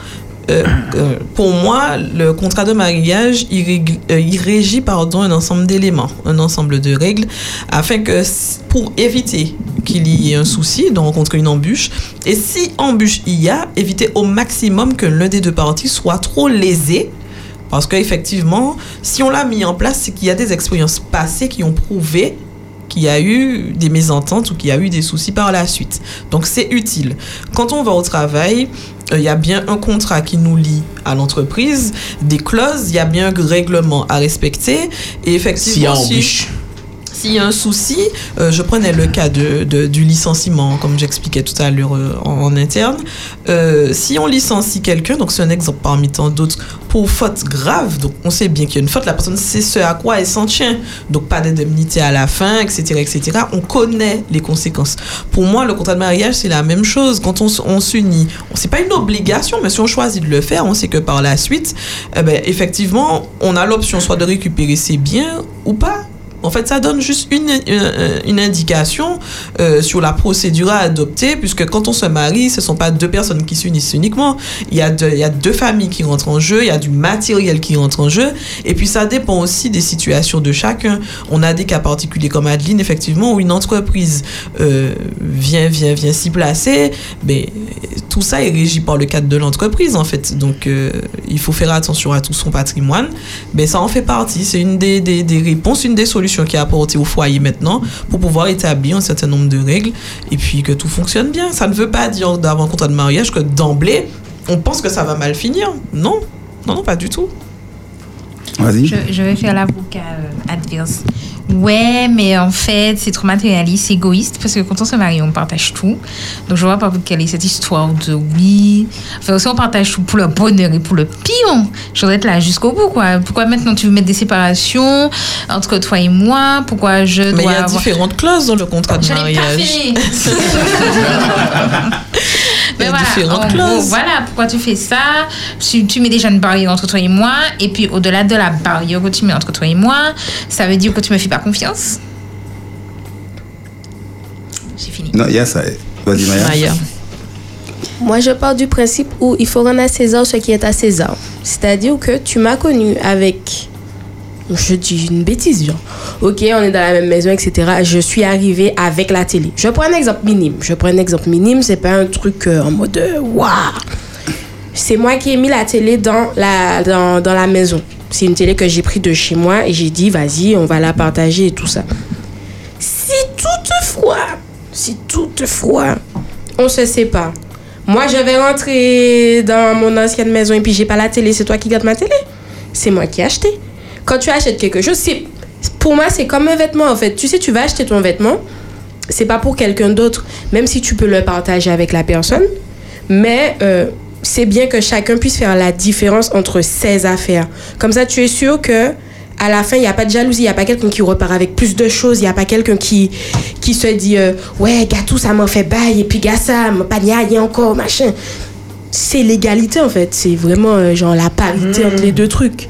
euh, euh, pour moi, le contrat de mariage, il, euh, régit un ensemble d'éléments, un ensemble de règles, afin que, pour éviter qu'il y ait un souci, de rencontrer une embûche, et si embûche il y a, éviter au maximum que l'un des deux parties soit trop lésé, parce qu'effectivement, si on l'a mis en place, c'est qu'il y a des expériences passées qui ont prouvé qu'il y a eu des mésententes ou qu'il y a eu des soucis par la suite. Donc c'est utile. Quand on va au travail, euh, il y a bien un contrat qui nous lie à l'entreprise, des clauses, il y a bien un règlement à respecter. Et effectivement, si-. S'il y a un souci, euh, je prenais le cas de, du licenciement, comme j'expliquais tout à l'heure euh, en, interne. Euh, si on licencie quelqu'un, donc c'est un exemple parmi tant d'autres, pour faute grave, donc on sait bien qu'il y a une faute, la personne sait ce à quoi elle s'en tient. Donc pas d'indemnité à la fin, etc., etc. On connaît les conséquences. Pour moi, le contrat de mariage, c'est la même chose. Quand on, on s'unit, c'est pas une obligation, mais si on choisit de le faire, on sait que par la suite, eh ben, effectivement, on a l'option soit de récupérer ses biens ou pas. En fait, ça donne juste une, une indication euh, sur la procédure à adopter, puisque quand on se marie, ce ne sont pas deux personnes qui s'unissent uniquement. Il y, a deux, il y a deux familles qui rentrent en jeu, il y a du matériel qui rentre en jeu, et puis ça dépend aussi des situations de chacun. On a des cas particuliers comme Adeline, effectivement, où une entreprise euh, vient, vient, vient s'y placer, mais tout ça est régi par le cadre de l'entreprise, en fait. Donc, euh, il faut faire attention à tout son patrimoine. Mais ça en fait partie. C'est une des, des, des réponses, une des solutions qui est apportée au foyer maintenant pour pouvoir établir un certain nombre de règles et puis que tout fonctionne bien. Ça ne veut pas dire d'avoir un contrat de mariage que d'emblée, on pense que ça va mal finir. Non, non, non, pas du tout. Vas-y. Je, je vais faire l'avocat euh, adverse. Ouais, mais en fait, c'est trop matérialiste, c'est égoïste, parce que quand on se marie, on partage tout. Donc, je vois pas quelle est cette histoire de oui. Enfin, aussi, on partage tout pour le bonheur et pour le pire. Je voudrais être là jusqu'au bout, quoi. Pourquoi maintenant tu veux mettre des séparations entre toi et moi? Pourquoi je dois Mais il y a avoir... différentes clauses dans le contrat de pas mariage. finir. (laughs) (laughs) Il y a Mais voilà, différentes gros, clauses. voilà pourquoi tu fais ça. Tu, tu mets déjà une barrière entre toi et moi. Et puis, au-delà de la barrière que tu mets entre toi et moi, ça veut dire que tu me fais pas confiance. J'ai fini. Non, il y a ça. Vas-y, Maya. Moi, je pars du principe où il faut rendre à César ce qui est à César. C'est-à-dire que tu m'as connu avec. Je dis une bêtise, genre. Ok, on est dans la même maison, etc. Je suis arrivée avec la télé. Je prends un exemple minime. Je prends un exemple minime, c'est pas un truc euh, en mode euh, waouh. C'est moi qui ai mis la télé dans la, dans, dans la maison. C'est une télé que j'ai pris de chez moi et j'ai dit, vas-y, on va la partager et tout ça. Si toutefois, si toutefois, on se sépare, moi je vais rentrer dans mon ancienne maison et puis j'ai pas la télé, c'est toi qui gardes ma télé. C'est moi qui ai acheté. Quand tu achètes quelque chose, c'est pour moi c'est comme un vêtement en fait. Tu sais, tu vas acheter ton vêtement, c'est pas pour quelqu'un d'autre, même si tu peux le partager avec la personne, mais euh, c'est bien que chacun puisse faire la différence entre ses affaires. Comme ça, tu es sûr que à la fin, il n'y a pas de jalousie, il n'y a pas quelqu'un qui repart avec plus de choses, il n'y a pas quelqu'un qui, qui se dit euh, Ouais, tout ça m'a fait bail, et puis gars, ça m'a pas niaillé encore, machin. C'est l'égalité en fait, c'est vraiment euh, genre la parité entre les deux trucs.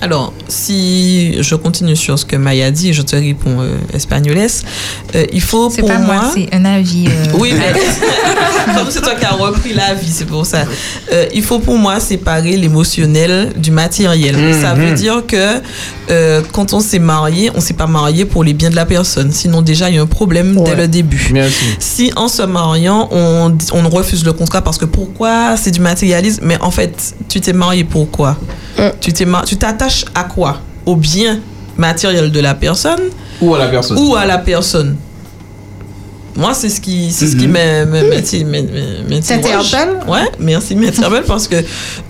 Alors, si je continue sur ce que Maya dit, je te réponds euh, espagnoles. Euh, il faut C'est pour pas moi, c'est un avis. euh, Oui, mais (laughs) (laughs) comme c'est toi qui as repris la vie, c'est pour ça. Euh, il faut pour moi séparer l'émotionnel du matériel. Mhm. Ça veut dire que euh, quand on s'est marié, on s'est pas marié pour les biens de la personne. Sinon, déjà, il y a un problème dès le début. Si en se mariant, on, refuse le contrat parce que pourquoi? C'est du matérialisme. Mais en fait, tu t'es marié pourquoi Tu t'es mar- tu t'attaches à quoi? Au bien matériel de la personne Ou à la personne. ou à la personne moi, c'est ce qui, c'est ce qui m'in- m'in- m'inti- m'in- m'in- m'interroge. T'interpelle Ouais, merci, m'interpelle parce que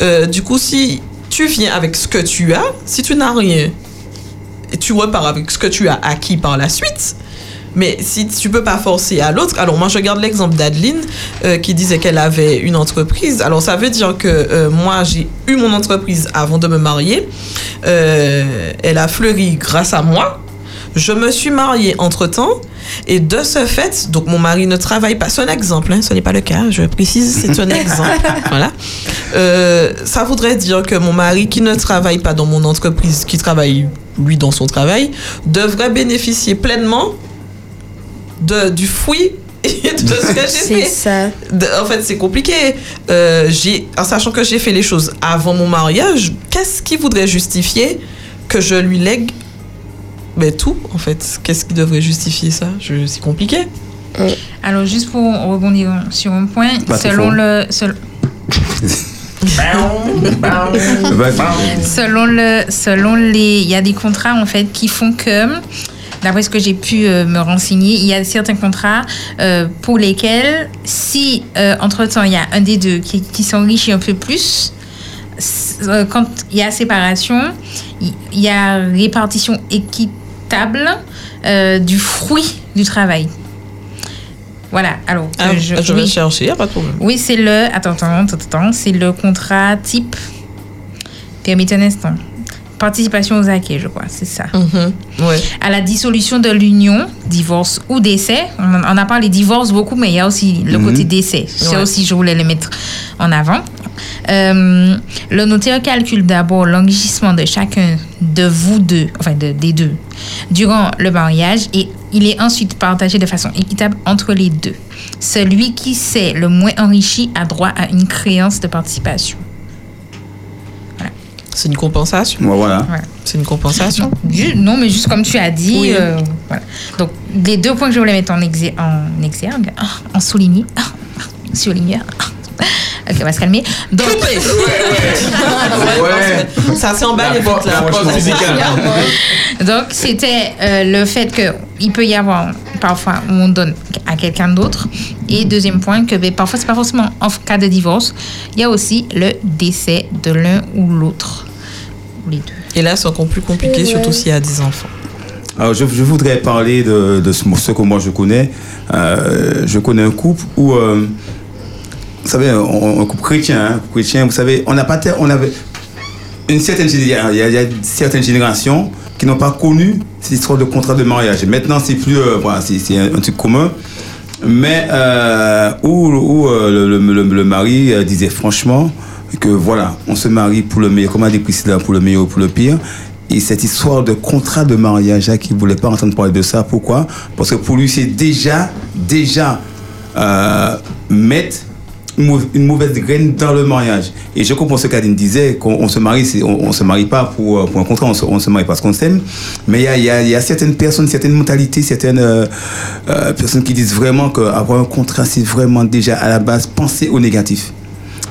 euh, du coup, si tu viens avec ce que tu as, si tu n'as rien, et tu repars avec ce que tu as acquis par la suite, mais si tu peux pas forcer à l'autre, alors moi je garde l'exemple d'Adeline euh, qui disait qu'elle avait une entreprise. Alors ça veut dire que euh, moi j'ai eu mon entreprise avant de me marier. Euh, elle a fleuri grâce à moi. Je me suis mariée entre temps et de ce fait, donc mon mari ne travaille pas. C'est un exemple, hein, ce n'est pas le cas, je précise, c'est un (laughs) exemple. voilà. Euh, ça voudrait dire que mon mari qui ne travaille pas dans mon entreprise, qui travaille lui dans son travail, devrait bénéficier pleinement de, du fruit de ce que j'ai C'est fait. ça. De- en fait, c'est compliqué. Euh, en sachant que j'ai fait les choses avant mon mariage, qu'est-ce qui voudrait justifier que je lui lègue ben, tout, en fait Qu'est-ce qui devrait justifier ça? Je- C'est compliqué. Alors, juste pour rebondir sur un point, trop selon le. sel- (laughs) selon le selon les il y a des contrats en fait qui font que d'après ce que j'ai pu euh, me renseigner, il y a certains contrats euh, pour lesquels, si euh, entre-temps il y a un des deux qui, qui s'enrichit un peu plus, euh, quand il y a séparation, il il y a répartition équitable euh, du fruit du travail. Voilà, alors. Ah, que je vais oui. chercher, pas de problème. Oui, c'est le. Attends, attends, attends, attends. C'est le contrat type. Permettez un instant. Participation aux acquis, je crois, c'est ça. Ouais. À la dissolution de l'union, divorce ou décès. On, on a parlé divorce beaucoup, mais il y a aussi le Mhm. côté décès. Ça Ouais. aussi, je voulais le mettre en avant. Euh, le notaire calcule d'abord l'enrichissement de chacun de vous deux, enfin de- des deux, durant le mariage et il est ensuite partagé de façon équitable entre les deux. Celui qui s'est le moins enrichi a droit à une créance de participation. C'est une compensation. voilà. C'est une compensation. Non, mais juste comme tu as dit. Oui. euh, voilà. Donc, les deux points que je voulais mettre en, exer- en exergue, en ah. Ok, on va se calmer. Donc, Ouais. Ça vite là. Donc, c'était euh, le fait qu'il peut y avoir parfois où on donne à quelqu'un d'autre. Et deuxième point, que ben, parfois, c'est pas forcément en cas de divorce. Il y a aussi le décès de l'un ou l'autre. Ou les deux. Et là, c'est encore plus compliqué, surtout s'il y a des enfants. Alors, je, je voudrais parler de, de ce, ce que moi je connais. Euh, je connais un couple où, euh, vous savez, un, un couple chrétien, hein, chrétien, vous savez, on n'a pas, on avait une certaine, il y a, il y a- certaines générations qui n'ont pas connu cette histoire de contrat de mariage. Maintenant, c'est plus, euh, voilà, c'est un, truc commun. Mais euh, où, euh, le, mari disait franchement que voilà, on se marie pour le meilleur, comme a dit Priscilla, pour le meilleur ou pour le pire. Et cette histoire de contrat de mariage, hein, qu'il ne voulait pas entendre parler de ça. Pourquoi? Parce que pour lui, c'est déjà, déjà mettre une mau- une mauvaise graine dans le mariage. Et je comprends ce qu'Adine disait, qu'on on se marie, on, on se marie pas pour, euh, pour un contrat, on se, on se marie parce qu'on s'aime. Mais il y a, il y a- il y a certaines personnes, certaines mentalités, certaines euh, euh, personnes qui disent vraiment qu'avoir un contrat, c'est vraiment déjà à la base penser au négatif.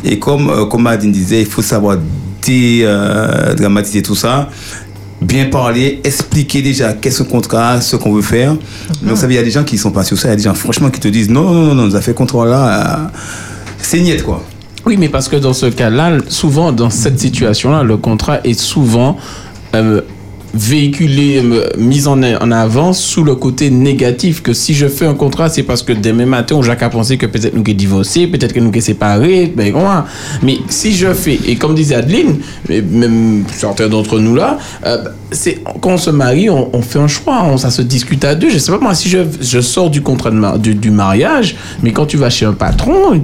Et comme, euh, comme Adine disait, il faut savoir dédramatiser tout ça, bien parler, expliquer déjà qu'est-ce qu'un contrat, ce qu'on veut faire. Mais vous savez, il y a des gens qui sont pas sur ça, il y a des gens franchement qui te disent non, non, non, non, nous a fait contrat là, c'est niette quoi. Oui, mais parce que dans ce cas-là, souvent dans cette situation-là, le contrat est souvent euh, véhiculé, euh, mis en, avant sous le côté négatif. Que si je fais un contrat, c'est parce que demain matin, Jacques a pensé que peut-être nous sommes divorcés, peut-être que nous sommes séparés. Ben. Mais si je fais, et comme disait Adeline, même certains d'entre nous là, euh, c'est quand on se marie, on, on fait un choix, on- ça se discute à deux. Je sais pas moi, si je, je sors du contrat de du, mariage, mais quand tu vas chez un patron,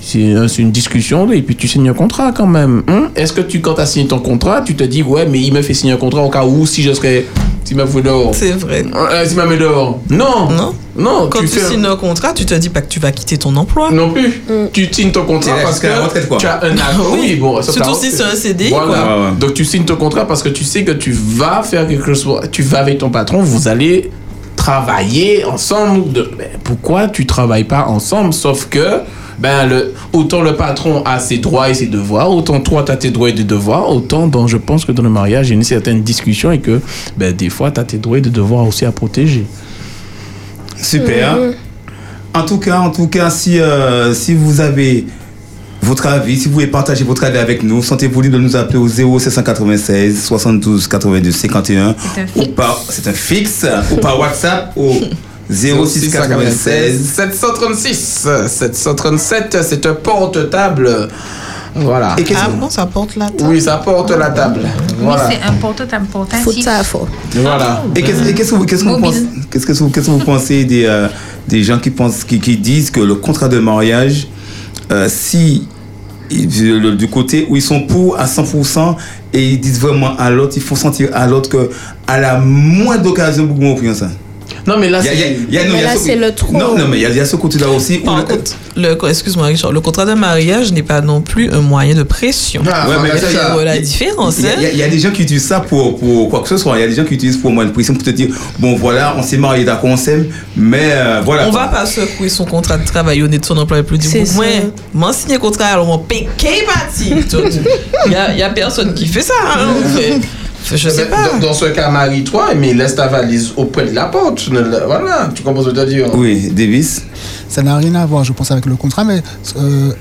c'est une discussion et puis tu signes un contrat quand même. hein. Est-ce que tu, quand tu as signé ton contrat, tu te dis, ouais, mais il me fait signer un contrat au cas où si je serais. S'il me fout dehors. C'est vrai. Euh, S'il me met dehors. Non. Non. Non, Quand tu, fais signes un contrat, tu te dis pas que tu vas quitter ton emploi. Non plus. Tu signes ton contrat parce que retraite, tu as un accord. oui, bon, sauf Surtout si c'est un CDI, Voilà. quoi. Ouais, ouais. Donc tu signes ton contrat parce que tu sais que tu vas faire quelque chose. Tu vas avec ton patron, vous allez travailler ensemble. De... Ben, pourquoi tu travailles pas ensemble? Sauf que ben le autant le patron a ses droits et ses devoirs, autant toi tu as tes droits et tes devoirs, autant dans je pense que dans le mariage, il y a une certaine discussion et que ben des fois tu as tes droits et tes devoirs aussi à protéger. Super. En tout cas, en tout cas, si, euh, si vous avez votre avis, si vous voulez partager votre avis avec nous, sentez-vous libre de nous appeler au 0796 72 82 51 ou par c'est un fixe ou par WhatsApp au 06 96 736 737 c'est un porte-table. Voilà. Ah bon, ça porte la table? oui ça porte la table. Voilà. Oui, c'est important, important. Faut ça, faut. voilà. Et qu'est-ce et qu'est-ce que vous, qu'est-ce que vous pensez, qu'est-ce que vous, qu'est-ce que vous pensez des, euh, des gens qui, pensent, qui, qui disent que le contrat de mariage, euh, si du côté où ils sont pour à 100% et ils disent vraiment à l'autre, il faut sentir à l'autre que à la moindre occasion, beaucoup moins ça? Non mais là c'est le trop. Non, non, mais il y a, il y a ce côté-là aussi. où Par le- contre, le, excuse-moi Richard, le contrat de mariage n'est pas non plus un moyen de pression. Ah, Ouais, mais ça, y a la différence. Il y, a, hein. il y a- il y a des gens qui utilisent ça pour, pour quoi que ce soit. Il y a des gens qui utilisent pour moi une pression pour te dire bon voilà, on s'est marié, d'accord, on s'aime, mais euh, voilà. On va pas secouer son contrat de travail au nez de son employeur plus du coup. Moi, ça. moi, signer contrat, alors on paye qu'est parti. (laughs) Il y a, personne qui fait ça. hein. On fait- Je sais pas. Dans, dans ce cas, marie-toi, mais laisse ta valise auprès de la porte. Tu ne la- Voilà, tu comprends ce que je veux dire Oui, Davis. Ça n'a rien à voir, je pense, avec le contrat, mais euh,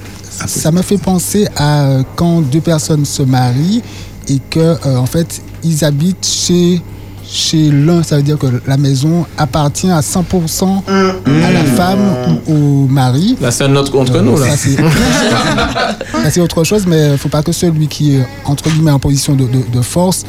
ça m'a fait penser à euh, quand deux personnes se marient et que, euh, en fait, ils habitent chez, chez l'un. Ça veut dire que la maison appartient à 100% à la femme ou au mari. Là, c'est un autre contre Euh, nous, là. ça, c'est- (laughs) (laughs) Ça, c'est autre chose, mais il ne faut pas que celui qui est, entre guillemets, en position de, de- de force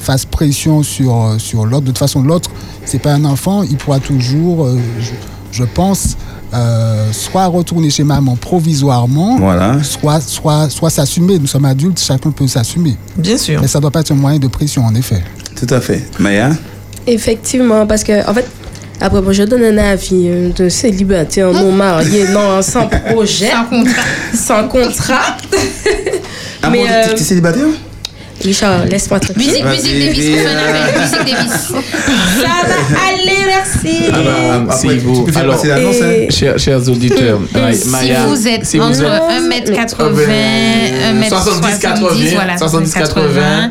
fasse pression sur, euh, sur l'autre. De toute façon, l'autre, c'est pas un enfant, il pourra toujours, euh, je, je pense, euh, soit retourner chez maman provisoirement, Voilà. soit, soit, soit s'assumer. Nous sommes adultes, chacun peut s'assumer. Bien sûr. Mais ça ne doit pas être un moyen de pression, en effet. Tout à fait. Maya? Effectivement, parce que, en fait, après, moi, je donne un avis euh, de célibataire non marié, non, sans projet. Sans contrat. Sans contrat. Ah bon, t'es- t'es célibataire? Richard, laisse-moi tranquille. Musique, musique, Davis, personne n'appelle. Musique, Davis. Ça va aller, merci. Ah bah, Après, si vous, tu peux faire alors, passer l'annonce, hein. chers, chers auditeurs, Si vous êtes si vous entre êtes- 1m80, 1m70, 70, 80, voilà, 70, 80.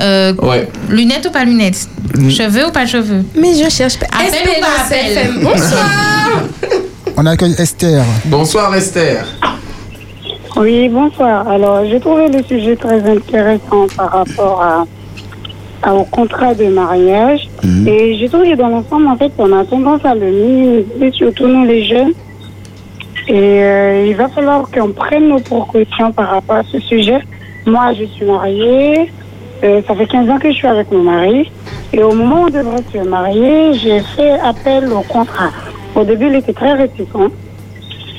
Euh, Ouais. Lunettes ou pas lunettes? Cheveux ou pas cheveux? Mais je cherche pas. Appel ou pas appel bonsoir. On accueille Esther. Bonsoir Esther. Oui, bonsoir. Alors, j'ai trouvé le sujet très intéressant par rapport à, à- au contrat de mariage. Et j'ai trouvé dans l'ensemble, en fait, on a tendance à le minimiser, surtout nous les jeunes. Et euh, il va falloir qu'on prenne nos précautions par rapport à ce sujet. Moi, je suis mariée. Euh, ça fait 15 ans que je suis avec mon mari. Et au moment où on devrait se marier, j'ai fait appel au contrat. Au début, il était très réticent.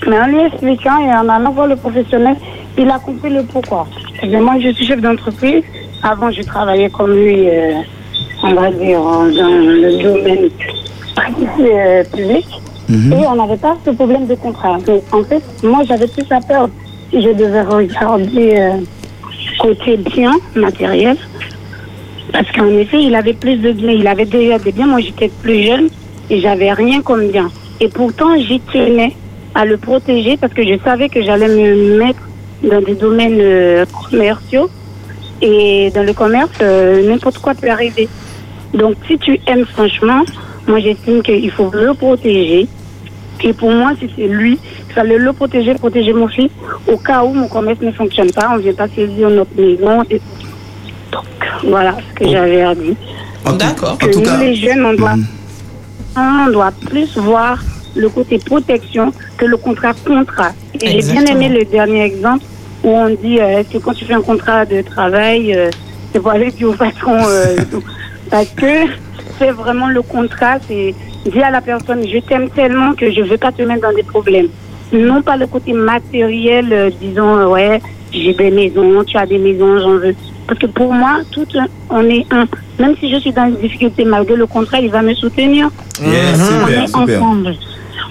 Mais en lui expliquant et en allant voir le professionnel, il a compris le pourquoi. Et moi, je suis chef d'entreprise. Avant, je travaillais comme lui, euh, on va dire, dans le domaine euh, public. Et on n'avait pas ce problème de contrat. Donc, en fait, moi, j'avais plus la peur si je devais regarder euh, côté bien matériel. Parce qu'en effet, il avait plus de biens. Il avait déjà des biens. Moi, j'étais plus jeune et j'avais rien comme bien. Et pourtant, j'y tenais à le protéger parce que je savais que j'allais me mettre dans des domaines euh, commerciaux. Et dans le commerce, euh, n'importe quoi peut arriver. Donc, si tu aimes franchement, moi, j'estime qu'il faut le protéger. Et pour moi, si c'est lui, il fallait le protéger, protéger mon fils. Au cas où mon commerce ne fonctionne pas, on ne vient pas saisir notre maison. Et... Donc, voilà ce que j'avais à dire. D'accord. Que nous, les jeunes, on doit, on doit plus voir le côté protection que le contrat contrat. Et j'ai bien aimé le dernier exemple où on dit euh, est-ce que quand tu fais un contrat de travail, euh, c'est pour aller au patron euh. Parce que c'est vraiment le contrat, c'est dire à la personne je t'aime tellement que je veux pas te mettre dans des problèmes. Non pas le côté matériel, euh, disons ouais, j'ai des maisons, tu as des maisons, j'en veux. Parce que pour moi, tout un- on est un. Même si je suis dans une difficulté, malgré le contrat, il va me soutenir. Yeah, on super, est super. ensemble.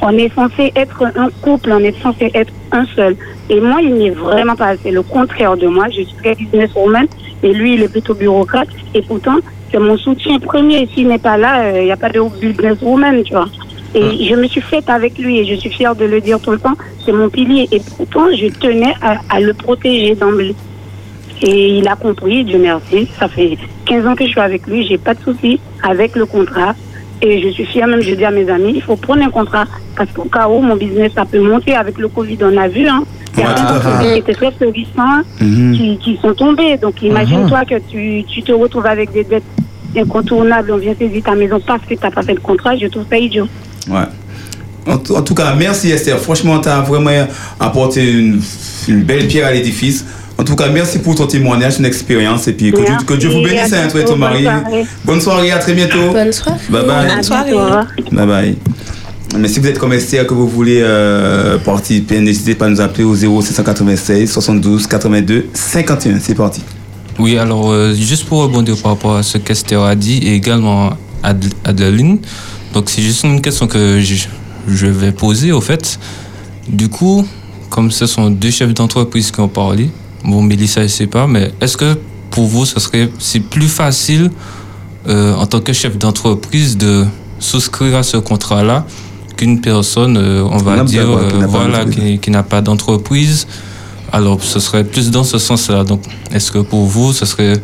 On est censé être un couple, on est censé être un seul. Et moi, il n'est vraiment pas. C'est le contraire de moi. Je suis très businesswoman et lui, il est plutôt bureaucrate. Et pourtant, c'est mon soutien premier. S'il n'est pas là, euh, il n'y a pas de businesswoman, tu vois. Et je me suis faite avec lui et je suis fière de le dire tout le temps. C'est mon pilier. Et pourtant, je tenais à, à le protéger d'emblée. Et il a compris, Dieu merci. Ça fait 15 ans que je suis avec lui, j'ai pas de soucis avec le contrat. Et je suis fière même, je dis à mes amis, il faut prendre un contrat. Parce qu'au cas où mon business, ça peut monter avec le Covid, on a vu. Hein. Il y a d'entreprises qui étaient très florissants, Mhm. qui, qui sont tombés. Donc imagine-toi que tu, tu te retrouves avec des dettes incontournables, on vient saisir ta maison parce que tu n'as pas fait le contrat, je trouve ça idiot. Ouais. En, tout- en tout cas, merci Esther. Franchement, tu as vraiment apporté une, une belle pierre à l'édifice. En tout cas, merci pour ton témoignage, ton expérience. Et puis que, Dieu, que Dieu vous bénisse, à hein, toi et ton mari. bonne soirée. À très bientôt. Bonne soirée. Bye bye. Bonne soirée. Au revoir. Bye bye. Mais si vous êtes comme Esther, que vous voulez euh, participer, n'hésitez pas à nous appeler au 0796 72 82 51. C'est parti. Oui, alors euh, juste pour rebondir par rapport à ce qu'Esther a dit et également Ad- Adeline, donc c'est juste une question que je, je vais poser au fait. Du coup, comme ce sont deux chefs d'entreprise qui ont parlé, bon, Mélissa, je sais pas, mais est-ce que pour vous, ce serait c'est plus facile euh, en tant que chef d'entreprise de souscrire à ce contrat-là qu'une personne, euh, on va dire, qui euh, n'a pas voilà, qui n'a pas d'entreprise. Alors, ce serait plus dans ce sens-là. Donc, est-ce que pour vous, ce serait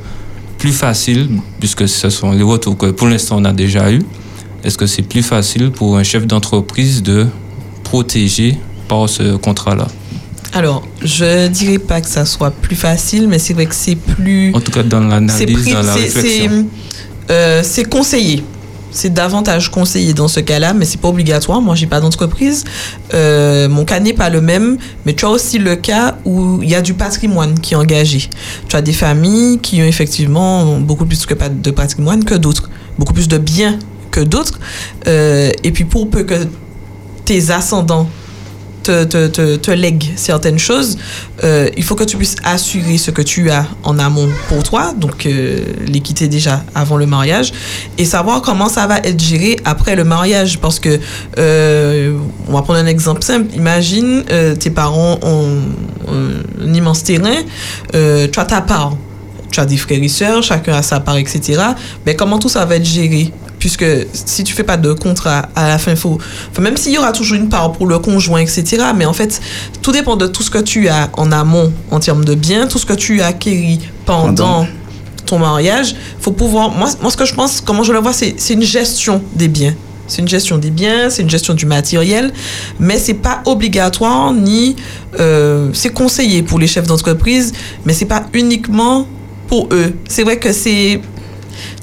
plus facile, puisque ce sont les retours que pour l'instant on a déjà eu, est-ce que c'est plus facile pour un chef d'entreprise de protéger par ce contrat-là? Alors, je dirais pas que ça soit plus facile, mais c'est vrai que c'est plus. En tout cas, dans l'analyse, dans la réflexion. c'est, euh, c'est conseillé. C'est davantage conseillé dans ce cas-là, mais c'est pas obligatoire. Moi, j'ai pas d'entreprise. Euh, mon cas n'est pas le même, mais tu as aussi le cas où il y a du patrimoine qui est engagé. Tu as des familles qui ont effectivement beaucoup plus que pas- de patrimoine que d'autres, beaucoup plus de biens que d'autres. Euh, et puis pour peu que tes ascendants te, te, te, lèguent certaines choses, euh, il faut que tu puisses assurer ce que tu as en amont pour toi, donc euh, l'équité déjà avant le mariage, et savoir comment ça va être géré après le mariage. Parce que, euh, on va prendre un exemple simple, imagine euh, tes parents ont un, un immense terrain, tu as ta part, tu as des frères et sœurs, chacun a sa part, etc. Mais comment tout ça va être géré? Puisque si tu fais pas de contrat, à la fin, faut, enfin, même s'il y aura toujours une part pour le conjoint, etc. Mais en fait, tout dépend de tout ce que tu as en amont en termes de biens, tout ce que tu as acquéri pendant ton mariage. Faut pouvoir, moi, moi, ce que je pense, comment je le vois, c'est c'est une gestion des biens. C'est une gestion des biens, c'est une gestion du matériel, mais c'est pas obligatoire ni euh, c'est conseillé pour les chefs d'entreprise, mais c'est pas uniquement pour eux. C'est vrai que c'est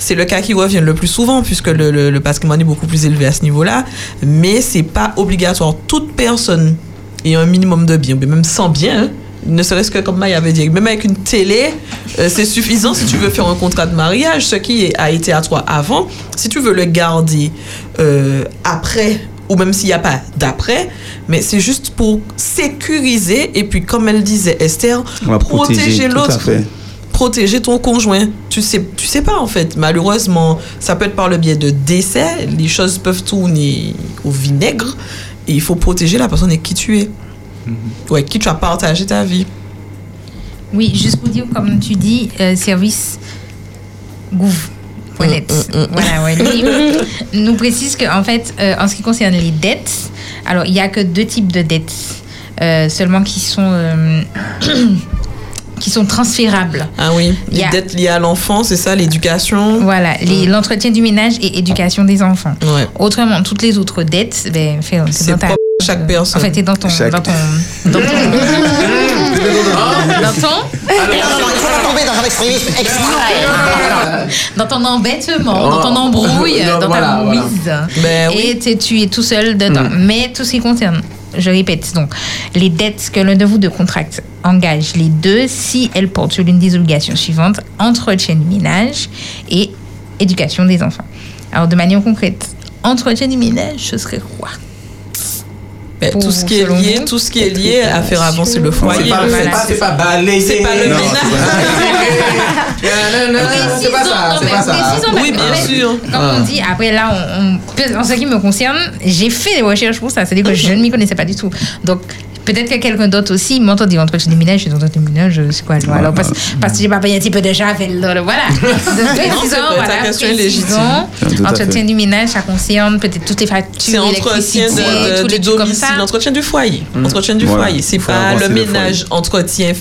c'est le cas qui revient le plus souvent puisque le, le- le patrimoine est beaucoup plus élevé à ce niveau-là, mais c'est pas obligatoire. Toute personne ayant un minimum de biens, mais même sans biens, hein, ne serait-ce que comme Maya avait dit, même avec une télé, euh, c'est suffisant si tu veux faire un contrat de mariage, ce qui a été à toi avant. Si tu veux le garder euh, après, ou même s'il n'y a pas d'après, mais c'est juste pour sécuriser et puis, comme elle disait Esther, protéger, tout à l'autre fait. Protéger ton conjoint. Tu sais, tu sais pas en fait. Malheureusement, ça peut être par le biais de décès. Les choses peuvent tourner au vinaigre et il faut protéger la personne avec qui tu es. Ou avec qui tu as partagé ta vie. Oui, juste pour dire, comme tu dis, euh, service gouv. Voilà, ouais. Lui, nous précise qu'en fait, euh, en ce qui concerne les dettes, alors il n'y a que deux types de dettes euh, seulement qui sont, euh, qui sont transférables. Ah oui, Il y les a- dettes liées à l'enfant, c'est ça, l'éducation. Voilà, l'entretien du ménage et éducation des enfants. Ouais. Autrement, toutes les autres dettes, ben, c'est dans ta. chaque personne. En fait, c'est dans ton. Chaque- Dans ton. (laughs) Dans ton. (laughs) dans ton. tomber dans un extrémisme extrême. dans ton embêtement, dans ton Oh. embrouille, dans ta mise. Ben Et t'es- tu es tout seul dedans. Mais tout ce qui concerne, je répète, donc, les dettes que l'un de vous deux contracte engage les deux si elles portent sur l'une des obligations suivantes entretien du ménage et éducation des enfants. Alors, de manière concrète, entretien du ménage, ce serait quoi Ben, tout ce qui est lié, vous tout ce qui est lié à faire avancer le foyer. C'est pas, c'est fait. pas, c'est pas balayer. C'est pas le Non, ménage. (laughs) Non, non, non, c'est pas ça, c'est pas ça. Précisons, Oui, bien sûr. Comme on dit, après là, en ce qui me concerne, j'ai fait des recherches pour ça. C'est-à-dire que je ne m'y connaissais pas du tout. Donc, peut-être que quelqu'un d'autre aussi m'entend dire entretien du ménage, je dis entretien du ménage, c'est quoi alors, parce, parce que j'ai pas payé un petit peu de javel. là, Voilà. (laughs) Donc, précisons, voilà, Entretien du ménage, ça concerne peut-être toutes les C'est factures, entretien électricité, de, de- tous du les trucs comme domicile, ça. entretien du foyer. Entretien du foyer. C'est Faut pas le ménage, entretien,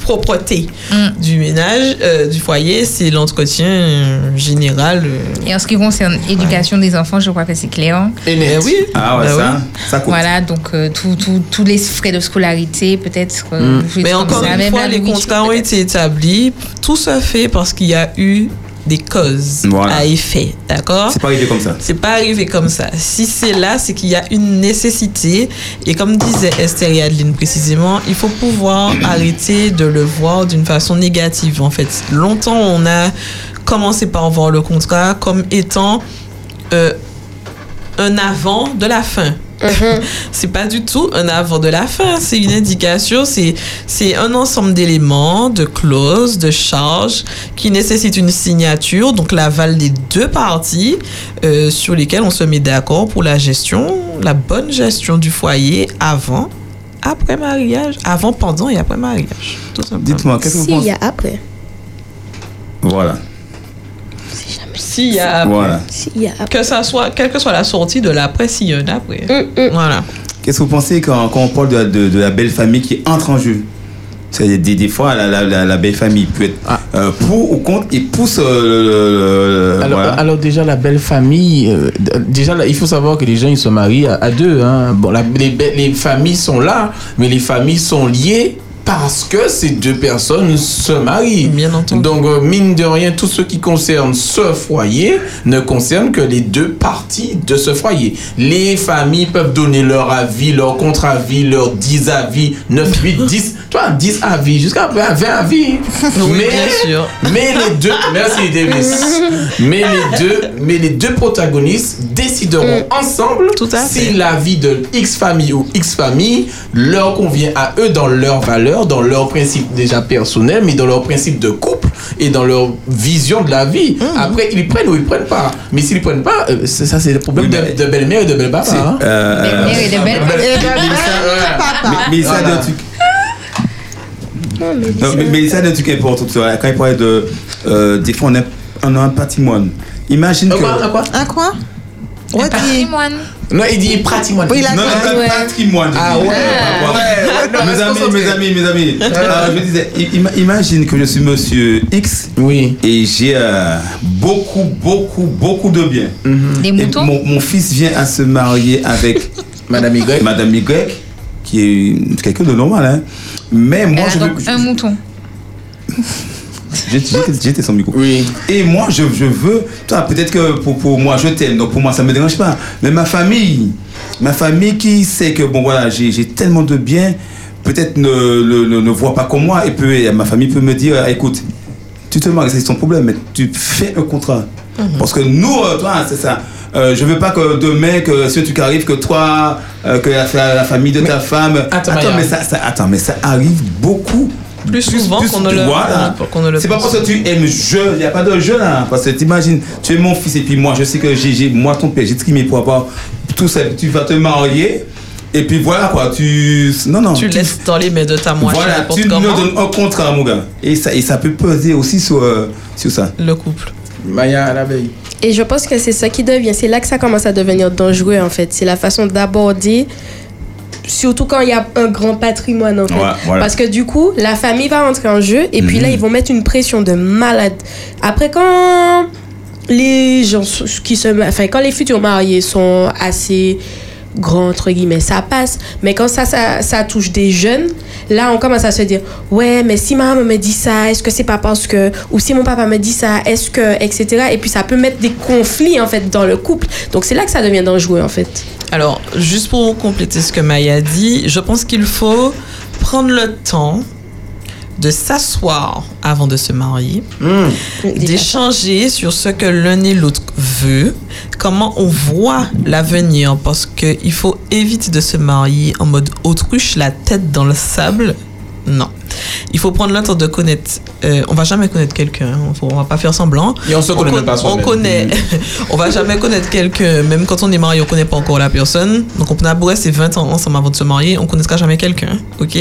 propreté Mm. du ménage, euh, du foyer, c'est l'entretien euh, général. euh. Et en ce qui concerne l'éducation des enfants, je crois que c'est clair. Et. Ben oui. Ah ouais, Ben ça, oui. ça coûte. Voilà, donc euh, tous tous- tous les frais de scolarité, peut-être. euh, des Mais encore ça, une fois, les contrats ont été établis. Tout se fait parce qu'il y a eu des causes Voilà. à effet. D'accord? C'est pas arrivé comme ça. C'est pas arrivé comme ça. Si c'est là, c'est qu'il y a une nécessité. Et comme disait Esther et Adeline précisément, il faut pouvoir (clears throat) arrêter de le voir d'une façon négative. En fait, longtemps, on a commencé par voir le contrat comme étant euh, un avant de la fin. C'est pas du tout un avant de la fin, c'est une indication, c'est c'est un ensemble d'éléments, de clauses, de charges qui nécessitent une signature, donc l'aval des deux parties euh, sur lesquelles on se met d'accord pour la gestion, la bonne gestion du foyer avant, après mariage, avant, pendant et après mariage. Tout simplement. Dites-moi, qu'est-ce que vous S'il pensez y a après. Voilà. S'il y a Voilà. S'il y a après. que ça soit, quelle que soit la sortie de l'après, s'il y a un après. Voilà. Qu'est-ce que vous pensez quand, quand on parle de, de- de la belle famille qui entre en jeu? C'est des, des fois la, la, la, la belle famille peut être euh, pour ou contre et pousse euh, le- le- le- Alors, voilà. alors déjà la belle famille, euh, déjà là, il faut savoir que les gens ils se marient à, à deux. Hein. Bon, la- les, les familles sont là, mais les familles sont liées parce que ces deux personnes se marient. Bien entendu. Donc euh, mine de rien, tout ce qui concerne ce foyer ne concerne que les deux parties de ce foyer. Les familles peuvent donner leur avis, leur contre-avis, leur 10 avis, 9, 8, 10, toi 10 avis, jusqu'à 20, 20 avis. Oui, bien sûr. Mais les deux, merci Davis. Mais les deux, mais les deux protagonistes décideront ensemble si la vie de X famille ou X famille leur convient à eux dans leurs valeurs, dans leurs principes déjà personnels, mais dans leurs principes de couple et dans leur vision de la vie. Après, ils prennent ou ils prennent pas. Mais s'ils prennent pas, euh, c'est- ça c'est le problème de, de belle-mère et de belle-papa. Hein. euh, Belle-mère et de belle- Mais, mais ça, d'un truc. Mais, ça, d'un truc important. tu vois, Quand il parlait de. Euh, des fois, on a, on a un patrimoine. Imagine que. Un quoi? Un quoi? Un patrimoine. Non, il dit patrimoine. Oui, il a Non, dit- non, ouais. un patrimoine. Ah ouais. Pas quoi. Ouais, ouais, non, mes amis, mes amis, mes amis. Alors, je disais, im- imagine que je suis monsieur X. Oui. Et j'ai euh, beaucoup, beaucoup, beaucoup de biens. Des Et moutons mon, mon fils vient à se marier avec (laughs) Madame Y. Madame Y, qui est quelqu'un de normal. Hein. Mais moi, Elle a je veux. donc un mouton. (laughs) J'étais son micro. Oui. Et moi, je, je veux. Toi, peut-être que pour, pour moi, je t'aime, donc pour moi, ça ne me dérange pas. Mais ma famille, ma famille qui sait que, bon, voilà, j'ai tellement de biens, peut-être ne, ne, ne, ne voit pas comme moi. Et puis, ma famille peut me dire, ah, écoute, tu te maries, c'est son problème, mais tu fais un contrat. Parce que nous, euh, toi, c'est ça. Euh, je veux pas que demain, que si tu arrive, que toi, euh, que la, fa- la famille de ta femme. Attends, mais ça, ça- attends, mais ça arrive beaucoup. Plus souvent qu'on ne le- Voilà. qu'on ne le C'est pas parce que tu aimes je, il n'y a pas de je là. Parce que t'imagines, tu es mon fils et puis moi, je sais que j'ai, j'ai- moi, ton père, j'ai trimé pour avoir tout ça. Tu vas te marier et puis voilà quoi. Tu, non, non. Tu laisses dans les mains de ta moitié Voilà, tu nous comment. donnes un contrat, mon gars. Et ça, et ça peut peser aussi sur, euh, sur ça. Le couple. Maya à l'abeille. Et je pense que c'est ça qui devient, c'est là que ça commence à devenir dangereux en fait. C'est la façon d'aborder, surtout quand il y a un grand patrimoine en fait. Ouais, voilà. Parce que du coup, la famille va rentrer en jeu et puis là, Mhm. ils vont mettre une pression de malade. Après, quand les gens qui se, enfin, quand les futurs mariés sont assez grands entre guillemets, ça passe. Mais quand ça, ça, ça touche des jeunes, là, on commence à se dire, ouais, mais si ma maman me dit ça, est-ce que c'est pas parce que, ou si mon papa me dit ça, est-ce que, etc. Et puis ça peut mettre des conflits en fait dans le couple. Donc c'est là que ça devient dangereux en fait. Alors, juste pour compléter ce que Maya dit, je pense qu'il faut prendre le temps de s'asseoir avant de se marier, d'échanger sur ce que l'un et l'autre veut, comment on voit l'avenir, parce qu'il faut éviter de se marier en mode autruche, la tête dans le sable. Non. Il faut prendre le temps de connaître. euh, on va jamais connaître quelqu'un. hein. On va pas faire semblant. Et on se connaît con- même pas On soi-même. connaît. (laughs) on va jamais connaître quelqu'un. Même quand on est marié, on connaît pas encore la personne. Donc on a beau rester 20 ans ensemble avant de se marier, on connaîtra jamais quelqu'un. Ok?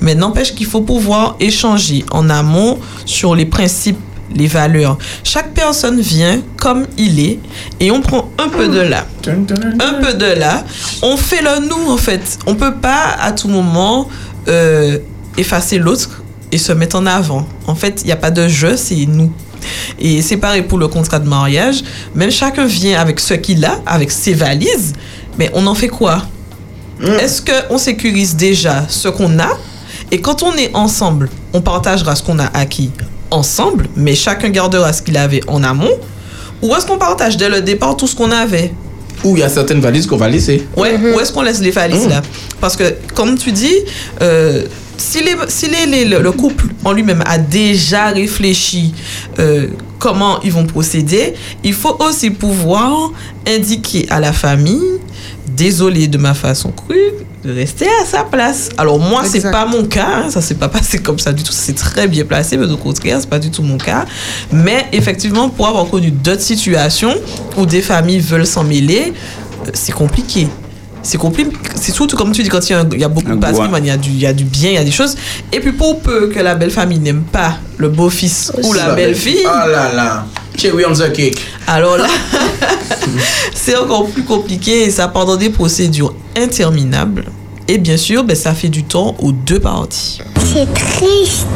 Mais n'empêche qu'il faut pouvoir échanger en amont sur les principes les valeurs. Chaque personne vient comme il est et on prend un peu de là, un peu de là. On fait le nous en fait. On peut pas à tout moment euh, effacer l'autre et se mettre en avant. En fait, il n'y a pas de je, c'est nous. Et c'est pareil pour le contrat de mariage. Même chacun vient avec ce qu'il a, avec ses valises. Mais on en fait quoi? Est-ce qu'on sécurise déjà ce qu'on a? Et quand on est ensemble, on partagera ce qu'on a acquis ensemble, mais chacun gardera ce qu'il avait en amont? Ou est-ce qu'on partage dès le départ tout ce qu'on avait? Ou il y a certaines valises qu'on va laisser. Ouais, où est-ce qu'on laisse les valises Mhm. là? Parce que, comme tu dis, euh, si, les, si les, les- le le couple en lui-même a déjà réfléchi euh, comment ils vont procéder, il faut aussi pouvoir indiquer à la famille désolé de ma façon crue, de rester à sa place. Alors moi, c'est pas mon cas, hein, ça s'est pas passé comme ça du tout, c'est très bien placé, mais au contraire, c'est pas du tout mon cas. Mais effectivement, pour avoir connu d'autres situations où des familles veulent s'en mêler, euh, c'est compliqué. C'est compliqué, c'est surtout comme tu dis, quand il y a, un- il y a beaucoup de patrimoine, il y, a du- il y a du bien, il y a des choses. Et puis pour peu que la belle famille n'aime pas le beau-fils ou la belle-fille, Ah là là. Cherry on the cake. alors là, (laughs) c'est encore plus compliqué et ça part dans des procédures interminables. Et bien sûr, ben, ça fait du temps aux deux parties. C'est triste.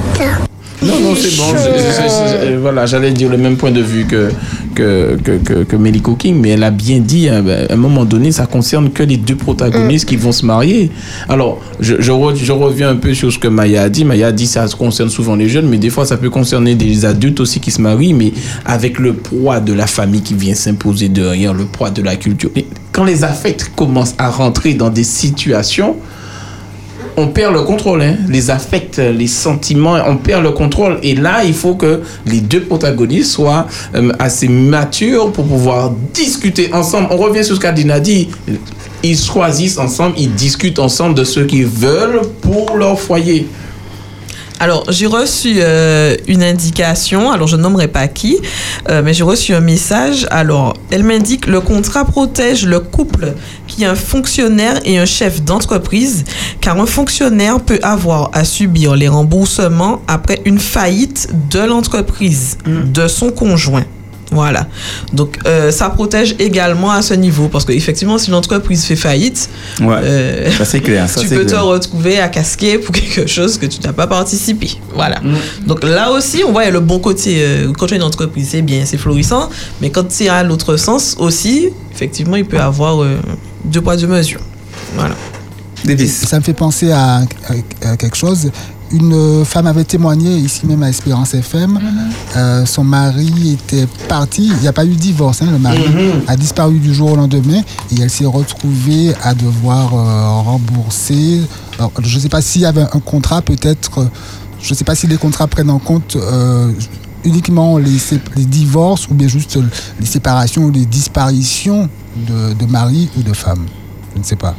Non, non, c'est bon. euh, voilà, j'allais dire le même point de vue que, que, que, que, que Meliko King, mais elle a bien dit, hein, ben, à un moment donné, ça concerne que les deux protagonistes qui vont se marier. Alors, je, je, re- je reviens un peu sur ce que Maya a dit. Maya a dit ça concerne souvent les jeunes, mais des fois, ça peut concerner des adultes aussi qui se marient, mais avec le poids de la famille qui vient s'imposer derrière, le poids de la culture. Et quand les affects commencent à rentrer dans des situations, on perd le contrôle. hein. Les affects, les sentiments, on perd le contrôle. Et là, il faut que les deux protagonistes soient euh, assez matures pour pouvoir discuter ensemble. On revient sur ce qu'Adina dit. Ils choisissent ensemble, ils discutent ensemble de ce qu'ils veulent pour leur foyer. Alors, j'ai reçu euh, une indication, alors je nommerai pas qui, euh, mais j'ai reçu un message. Alors, elle m'indique le contrat protège le couple qui est un fonctionnaire et un chef d'entreprise, car un fonctionnaire peut avoir à subir les remboursements après une faillite de l'entreprise, de son conjoint. Voilà. Donc, euh, ça protège également à ce niveau, parce qu'effectivement, si l'entreprise fait faillite, Ouais. euh, Ça, c'est clair, ça, (laughs) tu c'est peux te retrouver à casquer pour (laughs) quelque chose que tu n'as pas participé. Voilà. Donc là aussi, on voit le bon côté. euh, quand tu as une entreprise, c'est bien, c'est florissant. Mais quand c'est à l'autre sens aussi, effectivement, il peut y avoir euh, deux poids, deux mesures. Voilà. Ça me fait penser à, à- à quelque chose. Une femme avait témoigné ici même à Espérance FM. Euh, son mari était parti. Il n'y a pas eu de divorce. hein, le mari Mhm. a disparu du jour au lendemain et elle s'est retrouvée à devoir euh, rembourser. Alors, je ne sais pas s'il y avait un contrat, peut-être. euh, Je ne sais pas si les contrats prennent en compte euh, uniquement les divorces ou bien juste les séparations ou les disparitions de, de mari ou de femme. Je ne sais pas.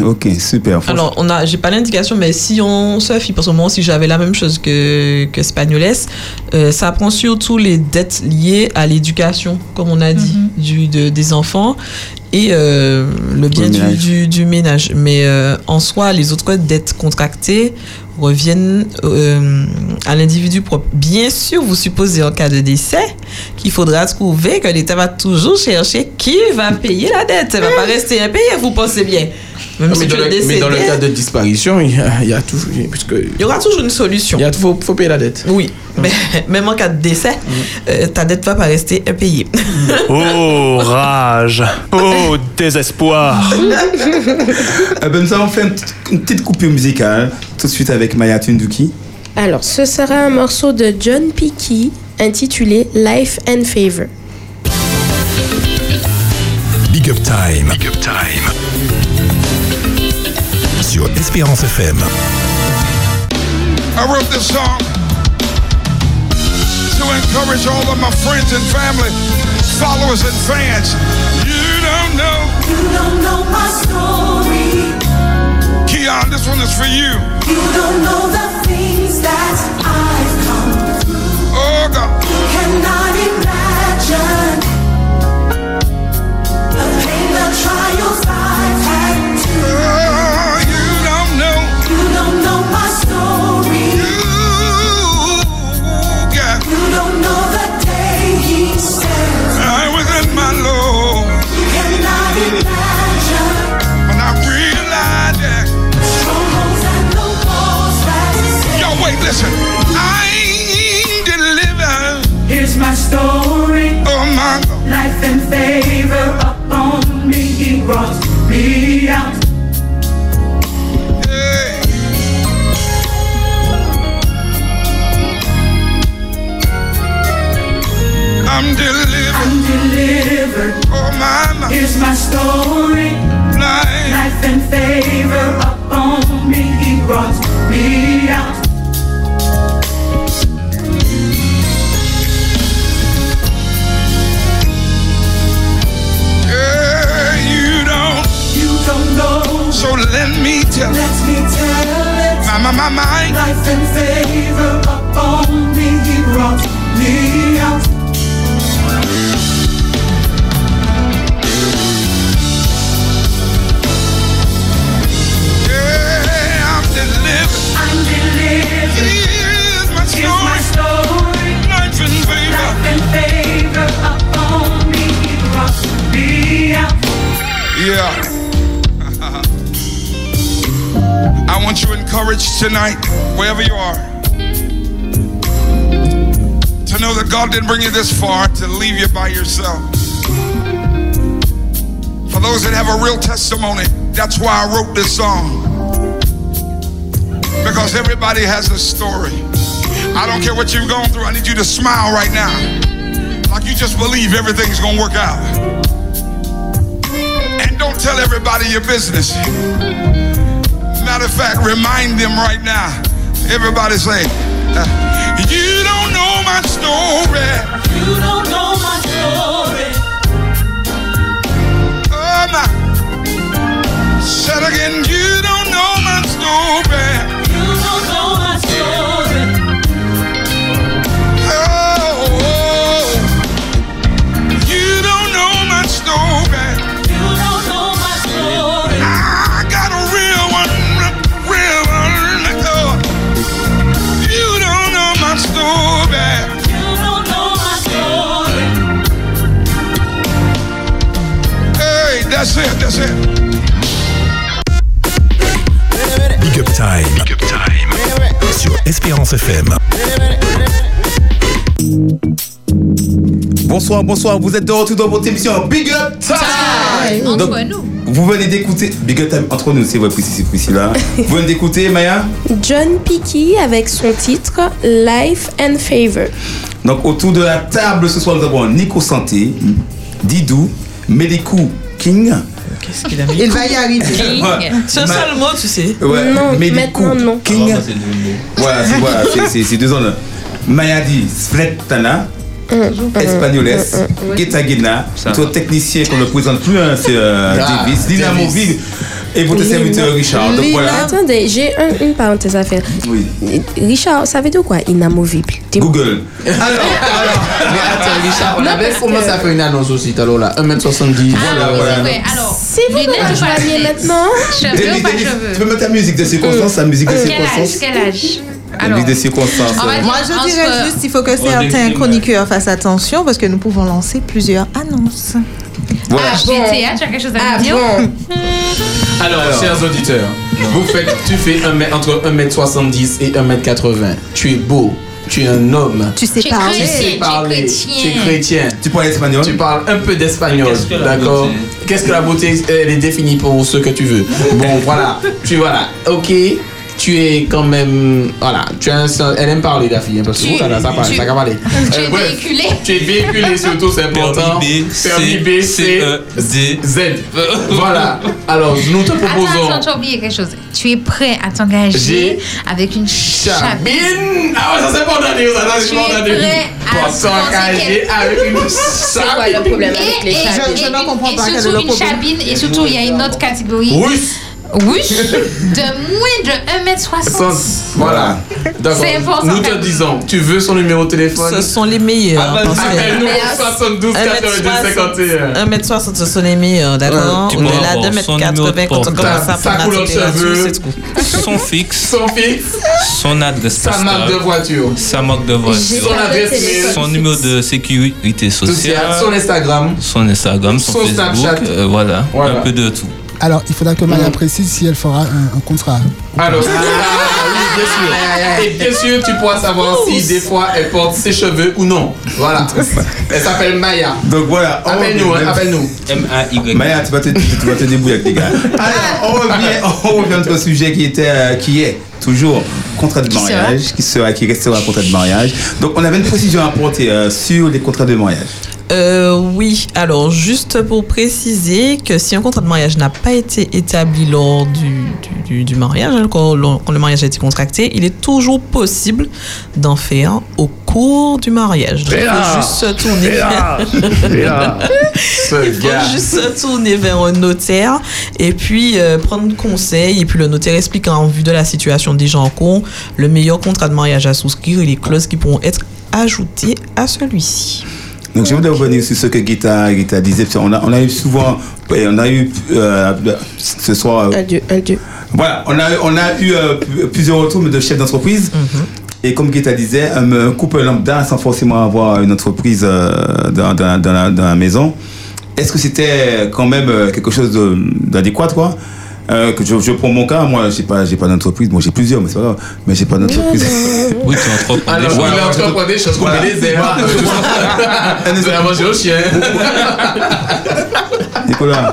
Ok, super. Alors, on a, j'ai pas l'indication, mais si on se fie, parce qu'au moment si j'avais la même chose que, que Spagnoles, euh, ça prend surtout les dettes liées à l'éducation, comme on a dit, du, de- des enfants et euh, le bien du, ménage. du, du ménage. Mais euh, en soi, les autres dettes contractées reviennent euh, à l'individu propre. Bien sûr, vous supposez en cas de décès qu'il faudra trouver que l'État va toujours chercher qui va payer la dette. Elle va pas rester impayée, vous pensez bien. Même mais, si tu dans mais dans le cas de disparition, il y a, il y a toujours. Puisque il y aura toujours une solution. Il faut, faut payer la dette. Oui, mais même en cas de décès, euh, ta dette va pas rester impayée. Oh, rage. Oh, désespoir. Eh ben, nous allons faire une, petite- une petite coupure musicale tout de suite avec Maya Tunduki. Alors, ce sera un morceau de John Peaky intitulé Life and Favor. Big Up Time. Big Up Time. Sur Espérance FM. I wrote this song to encourage all of my friends and family, followers and fans. You don't know. You don't know my story. Keon, this one is for you. You don't know the things that I've come through. Oh God. You cannot imagine the pain, the trials I've listen. I'm delivered. Here's my story. Oh my. Life and favor upon me, he brought Let me tell it. My, my, my, my. Life and favor upon me, he brought me out. Yeah, I'm delivered. I'm delivered. Here's my Here's my story. story. Life and favor. Life and favor upon me, he brought me out. Yeah. Encouraged tonight, wherever you are, to know that God didn't bring you this far to leave you by yourself. For those that have a real testimony, that's why I wrote this song. Because everybody has a story. I don't care what you've gone through, I need you to smile right now. Like you just believe everything's gonna work out. And don't tell everybody your business. Matter of fact, remind them right now. Everybody say, uh, You don't know my story. You don't know my story. Oh, my. Said again, You don't know my story. That's it, that's it. Big Up Time. Big Up Time. Sur Espérance FM. Bonsoir, bonsoir, vous êtes de retour dans votre émission Big Up Time Entre Donc, nous. Vous venez d'écouter Big Up Time entre nous, c'est vrai, Priscilla, c'est Priscilla. vous venez d'écouter Maya? John Picky avec son titre Life and Favor. Donc autour de la table ce soir, nous avons Nico Santé, Didou, Melikou King. Qu'est-ce qu'il a mis? Il va y arriver. Ouais. C'est un seul mot, tu sais. Ouais, Non, Melikou maintenant, non. King. Voilà, c'est voilà, (laughs) c'est- deux zones. Mayadi Svetana. Espagnoles, Getagena, notre technicien qu'on ne présente plus, hein, c'est euh, Ah, Davis, Dynamoville et votre serviteur Richard. Donc voilà. Attendez, j'ai un- une parenthèse à faire. Oui. Richard, ça veut dire quoi Inamovible. Google. (laughs) (laughs) Mais attends, Richard, on Non, avait commencé que- à faire une annonce aussi tout à l'heure là. 1m70. Voilà, voilà. Ouais, alors, C'est vous m'habille lunettes maintenant Cheveux ou pas cheveux tu peux mettre ta musique de circonstance, la musique de Quel âge circonstance. Quel âge? La Alors, musique de circonstance. on va euh, dire Moi, je dirais juste qu'il faut que certains chroniqueurs fassent attention parce que nous pouvons lancer plusieurs annonces. Voilà. Ah, GTA, tu as quelque chose à Ah me dire bon (laughs) Alors, chers auditeurs, vous faites, tu fais un mètre- entre 1m70 et 1m80. Tu es beau, tu es un homme. Tu sais Tu parler. Tu sais tu parler, chrétien. tu es chrétien. Tu parles espagnol? Tu parles un peu d'espagnol, d'accord? Qu'est-ce que la beauté? Elle est définie pour ce que tu veux. Bon, voilà. Tu voilà. Ok. Tu es quand même. Voilà. Tu as un sens- Elle aime parler, la fille. hein, Parce que Tu- là ça parle, tu- ça va parler. (laughs) Tu es Euh, bref. véhiculé. Tu es véhiculé surtout, c'est important. Permis B, Permis B, C, C, E, D. Z. Voilà. Alors, nous te proposons. Attends, attends, tu as oublié quelque chose. Tu es prêt à t'engager J'ai- avec une chabine. Chabine Ah ouais, ça c'est pas d'année, ça c'est prêt à Pour s'engager avec une C'est quoi chabine. le problème avec les chabines Je- je ne comprends pas quel est une chabine et surtout il y a une autre catégorie. Oui. Oui. De moins de 1m60. Voilà. D'accord. C'est important, Nous te disons, tu veux son numéro de téléphone? Ce sont les meilleurs. Ah, Appelle-nous au 72 82 51. 1m60, ce sont les meilleurs, d'accord Tu peux Au-delà de son 2m80, numéro de quand on commence à Sa couleur de cheveux. Son fixe, Son fixe, son adresse sa marque de voiture, sa marque de voiture, son adresse mail, son numéro de sécurité social, sociale, son Instagram. son Instagram, son, Son Facebook, Snapchat. euh, Voilà. un peu de tout. Alors, il faudra que Maya précise si elle fera un, un contrat. Alors, ah, oui, bien sûr. Et bien sûr, tu pourras savoir si des fois elle porte ses cheveux ou non. Voilà. Elle s'appelle Maya. Donc voilà. on Appelle-nous, hein, appelle-nous. M-A-Y. Maya, tu vas te, tu vas te débrouiller avec les gars. Alors, on revient, on revient à notre sujet qui était, euh, qui est toujours contrat de mariage, qui sera, qui restera contrat de mariage. Donc, on avait une précision à apporter euh, sur les contrats de mariage. Euh, oui, alors juste pour préciser que si un contrat de mariage n'a pas été établi lors du, du, du- du mariage, hein, quand, le- quand le mariage a été contracté, il est toujours possible d'en faire au cours du mariage. Donc, il faut juste se tourner vers... (laughs) Il faut gars. juste se tourner vers un notaire et puis euh, prendre conseil. Et puis le notaire explique en vue de la situation déjà en cours le meilleur contrat de mariage à souscrire et les clauses qui pourront être ajoutées à celui-ci. Donc, je voudrais revenir sur ce que Guita, Guita disait. On a, on a eu souvent, on a eu euh, ce soir. euh, Un dieu, un dieu. Voilà, on a, on a eu euh, plusieurs retours de chefs d'entreprise. Et comme Guetta disait, un, un couple lambda sans forcément avoir une entreprise euh, dans, dans- dans la, dans la maison, est-ce que c'était quand même euh, quelque chose d'adéquat, quoi Euh, que je, je prends mon cas, moi, j'ai pas, j'ai pas d'entreprise. Bon, j'ai plusieurs, mais c'est pas grave. Mais j'ai pas d'entreprise. (laughs) Oui, tu entreprends Alors, des il choses. est entreprend des choses, Voilà. les airs. (laughs) C'est à manger au chien. (laughs) Nicolas,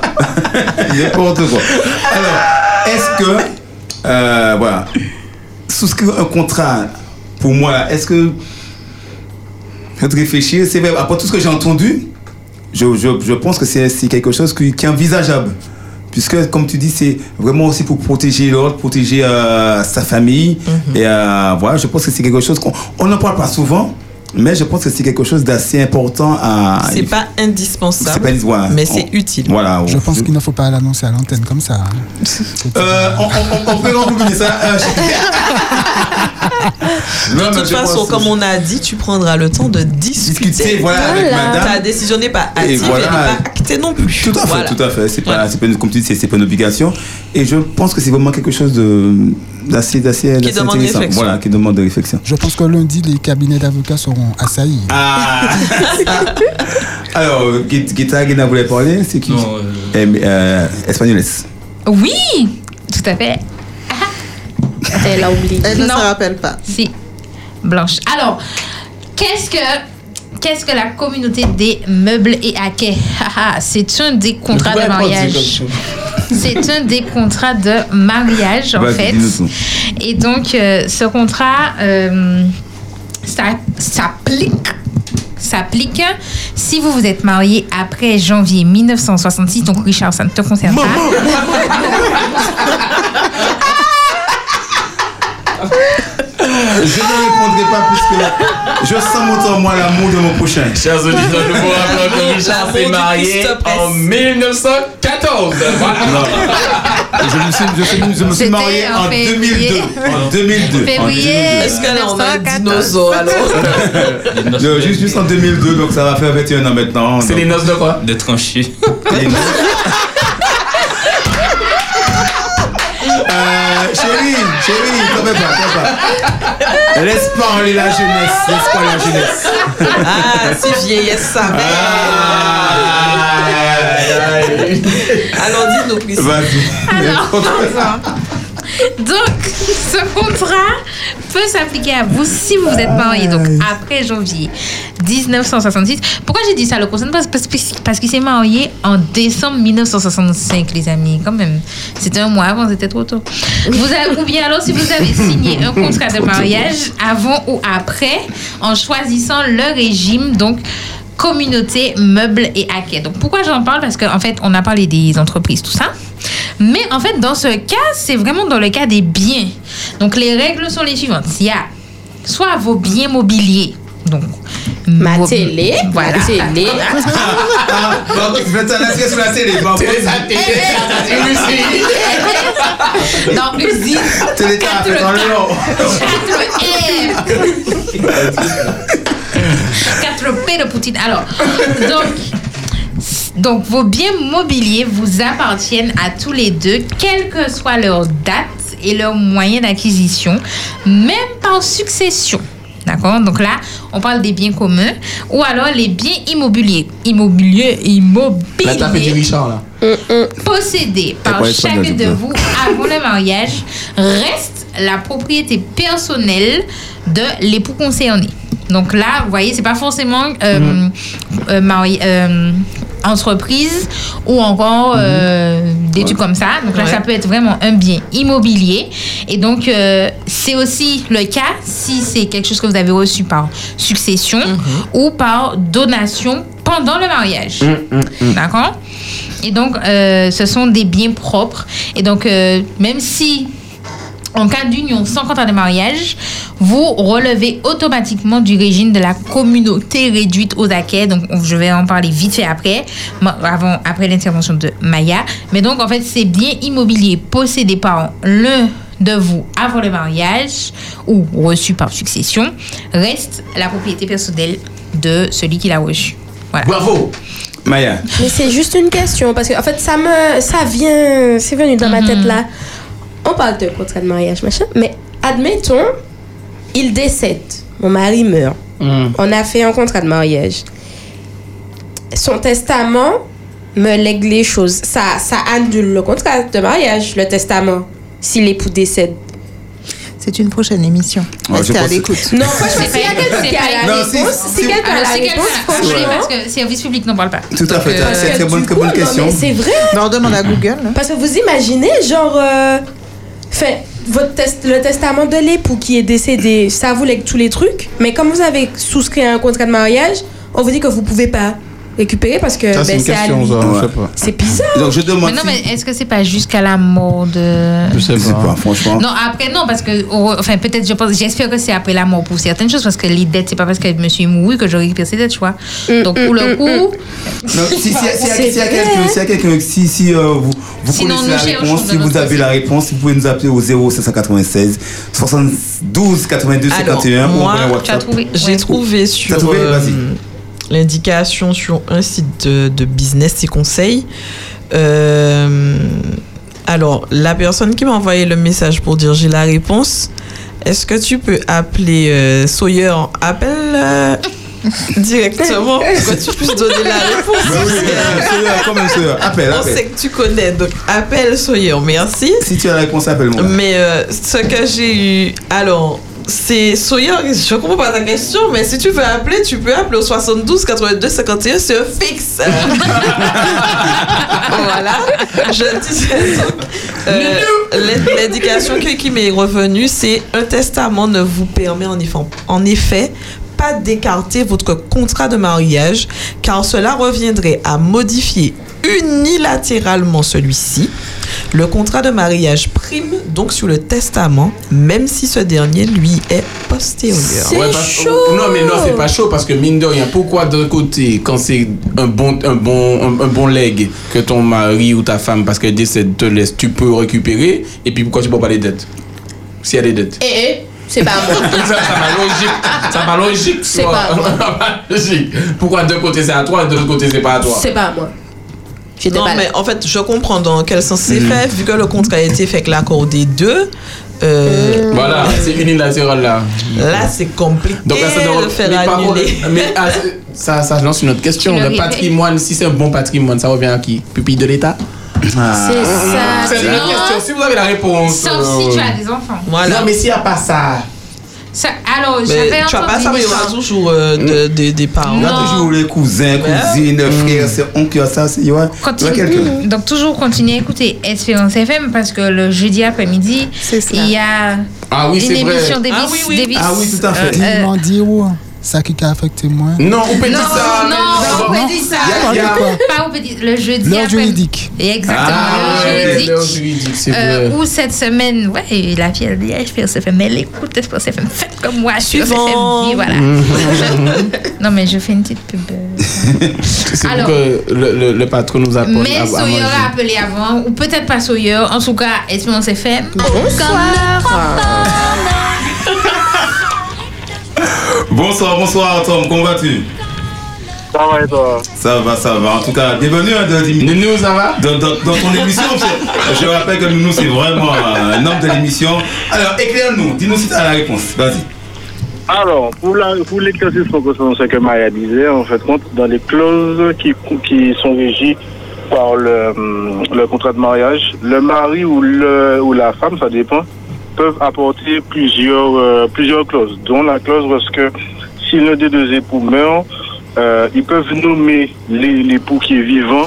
n'importe quoi. Alors, est-ce que, euh, voilà, souscrire un contrat, pour moi, est-ce que, réfléchir, c'est vrai, après tout ce que j'ai entendu, je, je, je pense que c'est quelque chose qui, qui est envisageable. Puisque, comme tu dis, c'est vraiment aussi pour protéger l'autre, protéger euh, sa famille. Et euh, voilà, je pense que c'est quelque chose qu'on on n'en parle pas souvent, mais je pense que c'est quelque chose d'assez important à. C'est pas indispensable, C'est pas voilà. mais c'est On- utile. Voilà. Je pense qu'il ne faut pas l'annoncer à l'antenne comme ça. hein. Euh, on, on, on peut rembobiner ça. euh, (laughs) De Non, toute façon, comme on a dit, tu prendras le temps de discuter. Discuter, voilà, avec Voilà. madame. Ta décision n'est pas Et active, voilà. elle n'est pas actée non plus. Tout à fait, Voilà. tout à fait. C'est pas, c'est pas une, comme tu dis, c'est, c'est pas une obligation. Et je pense que c'est vraiment quelque chose de d'assez, d'assez, intéressant. réflexion. Voilà, qui demande de réflexion. Je pense que lundi, les cabinets d'avocats seront assaillis. Ah (laughs) Alors, Guita Guina voulait parler, c'est qui? Eh, mais, euh, Espagnoles. Oui, tout à fait. Elle a oublié. Elle ne Non. se rappelle pas. Si. Blanche. Alors, qu'est-ce que qu'est-ce que la communauté des meubles et haquets Haha, C'est un des contrats de mariage. C'est un des contrats de mariage en fait. Et donc, euh, ce contrat euh, ça s'applique s'applique si vous vous êtes marié après janvier 1966. Donc, Richard, ça ne te concerne pas. (laughs) Je ne répondrai pas puisque je sens monter en moi l'amour de mon prochain. Chers auditeurs, nous vous rappelons que Richard s'est marié en 1914. Voilà. Je me suis, je suis- je me suis marié en en février. 2002. En 2002. Février. En 2002. Est-ce que là, on a un dinosaure alors (laughs) Non, juste, juste en 2002, donc ça va faire 21 ans maintenant. C'est les noces de quoi De trancher. (laughs) Laisse parler la jeunesse, laisse parler la jeunesse. Ah, si vieillesse savait. Alors, dis-nous, Priscille. Vas-y. Donc, ce contrat peut s'appliquer à vous si vous êtes marié, donc après janvier 1966. Pourquoi j'ai dit ça le concerne Parce, parce, parce qu'il s'est marié en décembre 1965, les amis, quand même. C'était un mois avant, c'était trop tôt. Vous avez, ou bien alors, si vous avez signé un contrat de mariage avant ou après, en choisissant le régime, donc communauté, meubles et hackers. Donc pourquoi j'en parle? Parce qu'en fait, on a parlé des entreprises, tout ça. Mais en fait, dans ce cas, c'est vraiment dans le cas des biens. Donc les règles sont les suivantes. Il y a soit vos biens mobiliers. Donc, Ma vos- télé, voilà. ma télé. Ah, bon, je vais t'en inscrire sur la télé. Bon, Télé, ça, télé, Dans usine. Télé, dans le long. 4P de Poutine. Alors, donc, donc, vos biens mobiliers vous appartiennent à tous les deux, quelle que soit leur date et leur moyen d'acquisition, même par succession. D'accord? Donc là, on parle des biens communs ou alors les biens immobiliers. Immobilier, Là, t'as fait du immobilier Richard, là. possédé par chacun de vous avant le mariage reste la propriété personnelle de l'époux concerné. Donc là, vous voyez, c'est pas forcément euh, euh, mari- euh, entreprise ou encore euh, des trucs comme ça. Donc là, Ouais. ça peut être vraiment un bien immobilier. Et donc, euh, c'est aussi le cas si c'est quelque chose que vous avez reçu par succession ou par donation pendant le mariage. D'accord? Et donc, euh, ce sont des biens propres. Et donc, même si, en cas d'union sans contrat de mariage, vous relevez automatiquement du régime de la communauté réduite aux acquets. Donc, on- je vais en parler vite fait après, avant, après l'intervention de Maya. Mais donc, en fait, ces biens immobiliers possédés par l'un de vous avant le mariage ou reçus par succession restent la propriété personnelle de celui qui l'a reçu. Voilà. Bravo Maya. Mais c'est juste une question parce que en fait ça me ça vient c'est venu dans ma tête là. On parle de contrat de mariage machin, mais admettons il décède, mon mari meurt. On a fait un contrat de mariage. Son testament me lègue les choses, ça, ça annule le contrat de mariage, le testament, si l'époux décède. C'est une prochaine émission. Ouais, Restez à l'écoute. Non, franchement, s'il y a quelqu'un qui a la réponse, si- quelqu'un a la réponse, franchement. parce que service public n'en parle pas. Tout à fait, euh, c'est Du très bonne question. C'est vrai. On demande à Google. hein. Parce que vous imaginez, genre, euh, fait, votre test, le testament de l'époux qui est décédé, ça vous lègue tous les trucs, mais comme vous avez souscrit un contrat de mariage, on vous dit que vous pouvez pas récupérer parce que c'est ben, à lui. C'est bizarre. Donc je demande. Mais non, mais est-ce que c'est pas jusqu'à la mort de. Je sais Je sais pas. pas, franchement. Non, après, non, parce que, oh, enfin, peut-être, je pense, j'espère que c'est après la mort pour certaines choses, parce que les dettes, c'est pas parce que je me suis mouru que je récupère ces dettes, tu vois. Donc, pour le coup, Non, si, quelqu'un, si, si euh, vous, vous Sinon, connaissez la réponse, si vous avez la réponse, vous pouvez nous appeler au 0596 72 82 51 ou moi, trouvé. J'ai Ouais. trouvé sur trouvé euh, Vas-y. L'indication sur un site de, de business et conseils. Euh, alors, la personne qui m'a envoyé le message pour dire j'ai la réponse, est-ce que tu peux appeler euh, Sawyer Appelle euh, directement pour que tu puisses donner la réponse? Bah oui, oui, Sawyer, Sawyer. Appelle, On appelle. sait que tu connais, donc appelle Sawyer, merci. Si tu as la réponse, appelle-moi. Mais euh, ce que j'ai eu. Alors, c'est Sawyer, je comprends pas ta question, mais si tu veux appeler, tu peux appeler au 72 82 51, c'est un fixe. (laughs) voilà. Je disais donc. euh, l'in- L'indication qui, qui m'est revenue, c'est un testament ne vous permet en effet, en effet pas d'écarter votre contrat de mariage, car cela reviendrait à modifier unilatéralement celui-ci. Le contrat de mariage prime donc sur le testament, même si ce dernier lui est postérieur. Ouais, parce- Non, mais non, c'est pas chaud parce que mine de rien, pourquoi d'un côté, quand c'est un bon, un bon, un, un bon leg que ton mari ou ta femme, parce qu'elle décède, te laisse, tu peux récupérer, et puis pourquoi tu peux pas les dettes? S'il y a des dettes. Eh, eh, c'est pas moi. (laughs) ça, ça m'a logique. Ça m'a logique. C'est pas (laughs) moi. Logique. Pourquoi d'un côté c'est à toi et de l'autre côté c'est pas à toi? C'est pas moi. J'étais Non, pas là. mais en fait, je comprends dans quel sens c'est Mhm. fait, vu que le contrat a été fait avec l'accord des deux. euh, Voilà, c'est unilatéral là. Là, c'est compliqué Donc là, ça doit de faire mais contre, annuler. mais ah, ça, ça lance une autre question. Le patrimoine, si c'est un bon patrimoine, ça revient à qui? Pupille de l'État? C'est ça. C'est une Non. question. Si vous avez la réponse. Sauf si euh, tu as des enfants. Non, mais s'il n'y a pas ça. Ça, alors, Mais j'avais tu vas pas entendu savoir, il y une aura histoire. toujours euh, de- des- des parents. Il y a toujours les cousins, cousines, frères, c'est oncle, ça, c'est. A Continue- quelqu'un. Donc, toujours continuer à écouter Espérance FM parce que le jeudi après-midi, il y a Ah oui, une émission Davis. Ah oui, oui. Davis, Ah oui, tout à fait. euh, euh, Ça qui a affecté moi. Non, on peut non, dire ça. non, on peut dire ça. Il y a- il a- Pas on peut dire le jeudi L'heure après. juridique. Exactement, Ah, juridique. c'est Euh, vrai. Ou cette semaine, ouais, la fille, elle dit, Espérance FM, mais elle écoute Espérance FM, faites comme moi, Espérance Suivant. FM, voilà. (laughs) non, mais je fais une petite pub. euh. (laughs) C'est pour Alors- que le, le, le patron nous apporte Mais Sawyer a appelé avant, ou peut-être pas Sawyer, en tout cas, Espérance FM. Bonsoir. Bonsoir, bonsoir, Tom, comment vas-tu? Ça va et toi? Ça va, ça va. En tout cas, bienvenue à de Nounou, ça va? dans, dans, dans ton émission. Je, rappelle que Nounou, c'est vraiment un homme de l'émission. Alors, éclaire-nous, dis-nous si tu as la réponse. Vas-y. Alors, pour, la, pour l'exercice proportionnel, ce que Maria disait, en fait, compte, dans les clauses qui, qui sont régies par le, hum, le contrat de mariage, le mari ou, le, ou la femme, ça dépend, peuvent apporter plusieurs, euh, plusieurs clauses, dont la clause parce que si l'un des deux époux meurt, euh, ils peuvent nommer l'époux qui est vivant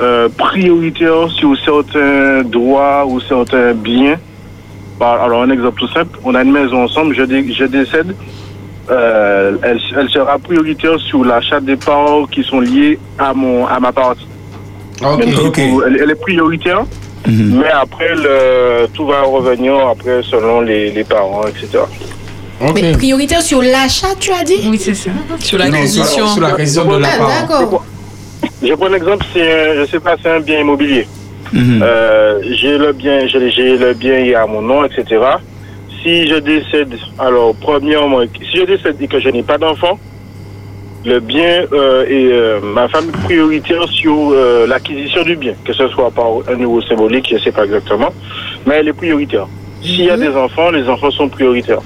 euh, prioritaire sur certains droits ou certains biens. Alors, un exemple tout simple, on a une maison ensemble, je, dé- je décède, euh, elle, elle sera prioritaire sur l'achat des parts qui sont liées à, mon, à ma partie. Ok. Même si pour- elle, elle est prioritaire, mais après, le, tout va revenir après selon les, les parents, etc. Mais prioritaire sur l'achat, tu as dit? Oui, c'est ça. Sur l'acquisition. sur l'acquisition de la Ah, d'accord. Je prends un exemple, c'est un- je sais pas, c'est un bien immobilier. Euh, j'ai le bien, j'ai le bien il est à mon nom, etc. Si je décède, alors premièrement, si je décède et que je n'ai pas d'enfant, le bien euh, est euh, ma femme prioritaire sur euh, l'acquisition du bien, que ce soit par un niveau symbolique, je ne sais pas exactement, mais elle est prioritaire. S'il y a des enfants, les enfants sont prioritaires.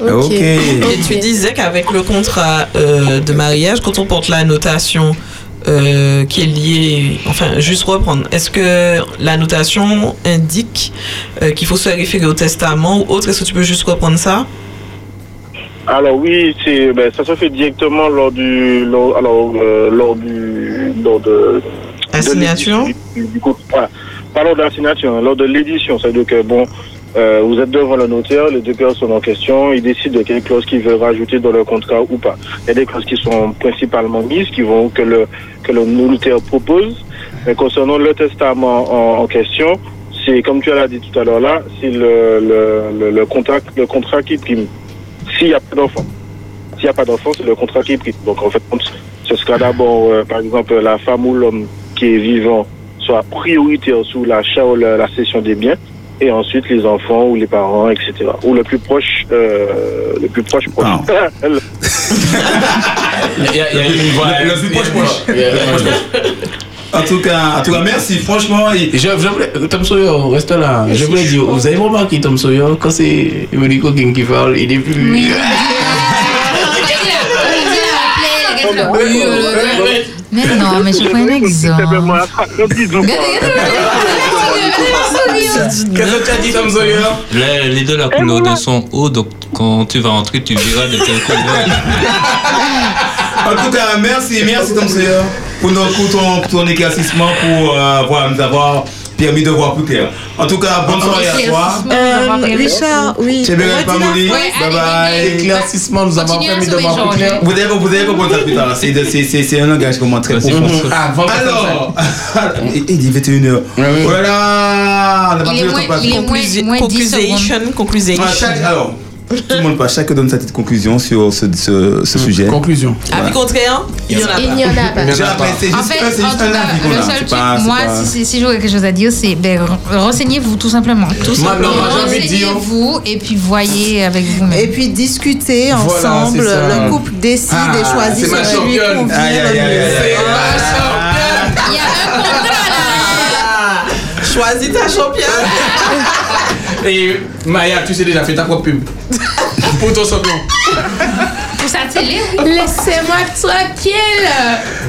Ok. Et tu disais qu'avec le contrat euh, de mariage, quand on porte la notation euh, qui est lié, enfin, juste reprendre. Est-ce que la notation indique euh, qu'il faut se référer au testament ou autre? Est-ce que tu peux juste reprendre ça? Alors oui, c'est ben, ça se fait directement lors du lors, alors euh, lors du lors de La de signature l'édition du- du coup, voilà. pas lors de la signature, hein, lors de l'édition, c'est-à-dire que bon euh, vous êtes devant le notaire, les deux personnes en question, ils décident de quelles clauses qu'ils veulent rajouter dans leur contrat ou pas. Il y a des clauses qui sont principalement mises, qui vont que le que le notaire propose. Mais concernant le testament en, en question, c'est comme tu l'as dit tout à l'heure là, c'est le, le, le, le contrat le contrat qui prime. S'il n'y a pas d'enfant. S'il n'y a pas d'enfant, c'est le contrat qui prime. Donc en fait, ce sera d'abord, euh, par exemple, la femme ou l'homme qui est vivant soit prioritaire sous l'achat ou la, la cession des biens, et ensuite les enfants ou les parents, etc. Ou le plus proche, euh, le plus proche proche. (laughs) Il y a, il y a une voix. Le- le plus proche, proche. En tout cas, en tout cas, merci. Franchement, et... je, je voulais, Tom Sawyer, reste là. Je voulais dire, vous avez remarqué Tom Sawyer quand c'est King qui parle, il est plus. Mais non, mais je prends un exemple. Qu'est-ce que tu as dit, Tom Sawyer Les, les deux, la couleur de son haut, donc quand tu vas entrer, tu verras de quelle couleur. En tout cas, merci, merci Tom Sawyer pour, nos- pour ton, ton éclaircissement, pour euh, voilà, nous avoir permis de voir plus clair. En tout cas, bonne soirée à toi. Euh, Richard, oui. Pamouli, bye bye. Éclaircissement, nous avons permis de voir plus clair. Vous allez, vous allez comprendre ça plus tard. C'est, de- c'est, c'est, c'est un langage comment très profond. Ah, vendredi Alors, (laughs) il il dit 21h. Voilà, on n'a pas Il est plus le temps moins- de passer. il est moins- Conclusi- moins 10 conclusion, conclusion. Ah, alors, tout le monde passe, chacun donne sa petite conclusion sur ce, ce, ce sujet. Conclusion. Avis contraire Il n'y en a pas. Il n'y en a pas. En fait, en juste tout cas, moi, pas- si, si- si j'aurais quelque chose à dire, c'est ben, re- renseignez-vous tout simplement. Tout de dire- Renseignez-vous et puis voyez avec vous-même. Et puis discuter Voilà, ensemble, le couple décide Ah, et choisit c'est ma ce qui convient le mieux. Il y a un contrat là. Choisis ta championne. Et Maya, tu sais déjà, fais ta propre pub. (laughs) Pour ton second. Pour sa télé. Laissez-moi tranquille.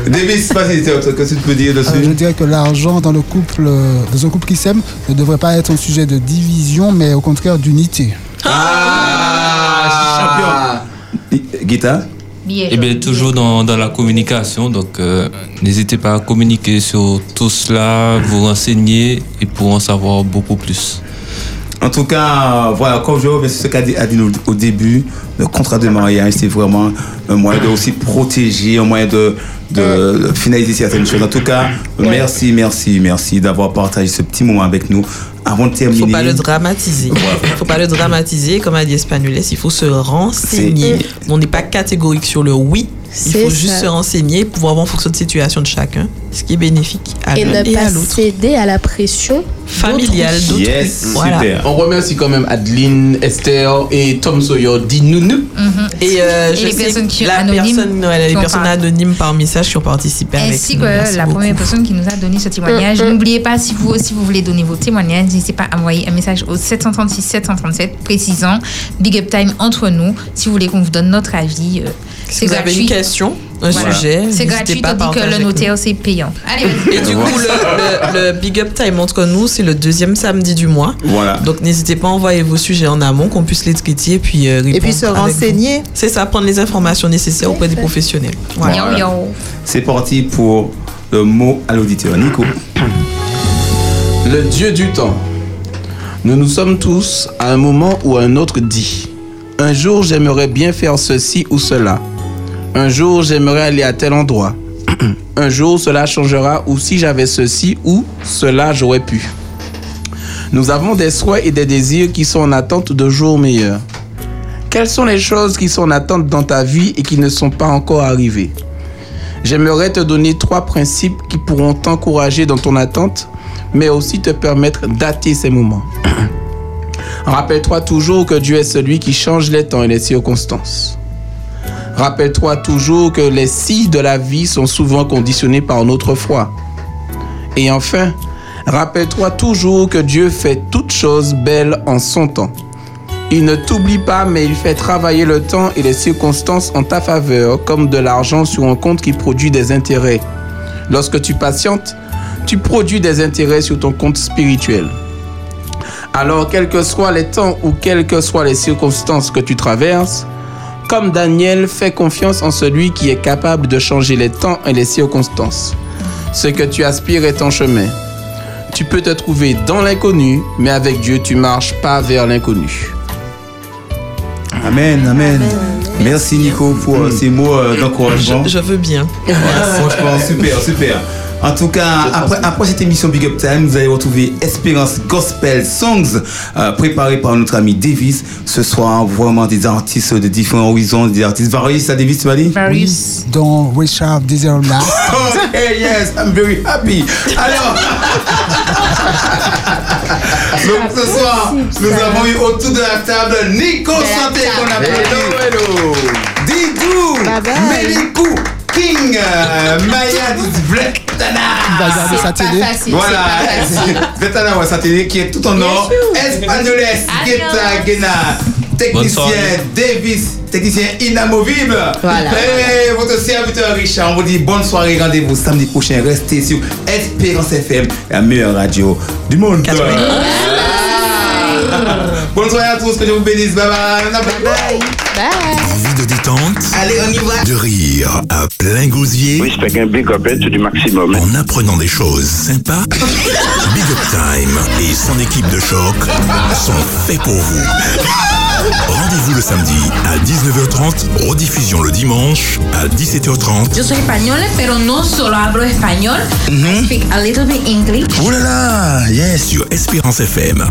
Davis, qu'est-ce que tu peux dire Euh, je dessus dirais que l'argent dans le couple, euh, dans un couple qui s'aime, ne devrait pas être un sujet de division, mais au contraire d'unité. Ah, champion. Guita Eh bien, toujours dans, dans la communication, donc euh, n'hésitez pas à communiquer sur tout cela, vous renseigner et pour en savoir beaucoup plus. En tout cas, voilà, comme je reviens sur ce qu'a dit Adine au, au début, le contrat de mariage, c'est vraiment un moyen de aussi protéger, un moyen de, de finaliser certaines choses. En tout cas, merci, merci, merci d'avoir partagé ce petit moment avec nous. Avant de terminer. Il faut pas le dramatiser. Il faut pas le dramatiser, comme a dit Espagnoles, il faut se renseigner. On n'est pas catégorique sur le oui. Il faut juste ça. se renseigner pour voir en fonction de situation de chacun, ce qui est bénéfique à Et l'un ne et à pas l'autre. céder à la pression Familiale d'autrui. Yes, Voilà. On remercie quand même Adeline, Esther et Tom Sawyer dit nounou. Et, euh, Et je les sais personnes qui- la anonymes personne, ouais, les personnes parlé. anonymes par message qui ont participé avec Ainsi nous. que la beaucoup. première personne qui nous a donné ce témoignage. N'oubliez pas, si vous aussi vous voulez donner vos témoignages, n'hésitez pas à envoyer un message au 736 737 précisant Big Up Time entre nous. Si vous voulez qu'on vous donne notre avis, euh, Si c'est vous avez gratuit. une question, un Voilà. sujet, C'est gratuit, pas tandis que le notaire, c'est payant. Allez. Et du coup, le, le- le Big Up Time entre nous, c'est le deuxième samedi du mois. Voilà. Donc, n'hésitez pas à envoyer vos sujets en amont, qu'on puisse les traiter et puis euh, Et puis se renseigner. C'est ça, prendre les informations nécessaires auprès des professionnels. Voilà. Yo, yo. C'est parti pour le mot à l'auditeur. Nico. Le Dieu du temps. Nous nous sommes tous à un moment ou à un autre dit. Un jour j'aimerais bien faire ceci ou cela. Un jour j'aimerais aller à tel endroit. (clears throat) un jour cela changera ou si j'avais ceci ou cela j'aurais pu. Nous avons des souhaits et des désirs qui sont en attente de jours meilleurs. Quelles sont les choses qui sont en attente dans ta vie et qui ne sont pas encore arrivées? J'aimerais te donner trois principes qui pourront t'encourager dans ton attente, mais aussi te permettre dater ces moments. (clears throat) Rappelle-toi toujours que Dieu est celui qui change les temps et les circonstances. Rappelle-toi toujours que les si de la vie sont souvent conditionnés par notre foi. Et enfin, rappelle-toi toujours que Dieu fait toutes choses belles en son temps. Il ne t'oublie pas, mais il fait travailler le temps et les circonstances en ta faveur, comme de l'argent sur un compte qui produit des intérêts. Lorsque tu patientes, tu produis des intérêts sur ton compte spirituel. Alors, quels que soient les temps ou quelles que soient les circonstances que tu traverses, comme Daniel, fais confiance en celui qui est capable de changer les temps et les circonstances. Ce que tu aspires est ton chemin. Tu peux te trouver dans l'inconnu, mais avec Dieu, tu marches pas vers l'inconnu. Amen, amen. Merci Nico pour euh, ces mots euh, d'encouragement. Je, je veux bien. Ouais, franchement, super, super. En tout cas, après, après cette émission Big Up Time, vous allez retrouver Espérance Gospel Songs euh, préparé par notre ami Davis. Ce soir, vraiment des artistes de différents horizons, des artistes variés. Ça, Davis, tu m'as dit? Oui, dont Richard Deserla. (laughs) Ok, yes, I'm very happy. Alors, (laughs) donc ce soir, nous avons eu autour de la table Nico Santé qu'on a Hello, Didou, Melikou, King, euh, Maya garder sa télé. Voilà, Vletana, ouais, sa télé qui est tout en or. Espagnoles, Guetta, Gena. Technicien. Davis, technicien inamovible. Voilà. Et votre serviteur Richard, on vous dit bonne soirée, rendez-vous samedi prochain. Restez sur Espérance FM, la meilleure radio du monde. Bonne soirée à tous, que Dieu vous bénisse. Bye bye. Envie de détente Allez, on y va. De rire à plein gosier Oui, c'est un big up du maximum. en apprenant des choses sympas. (laughs) Big Up Time et son équipe de choc sont faits pour vous. Rendez-vous le samedi à 19h30, rediffusion le dimanche à 17h30. Yo soy española, pero no solo hablo español. I speak a little bit English. Oh là là, yes, sur Espérance FM.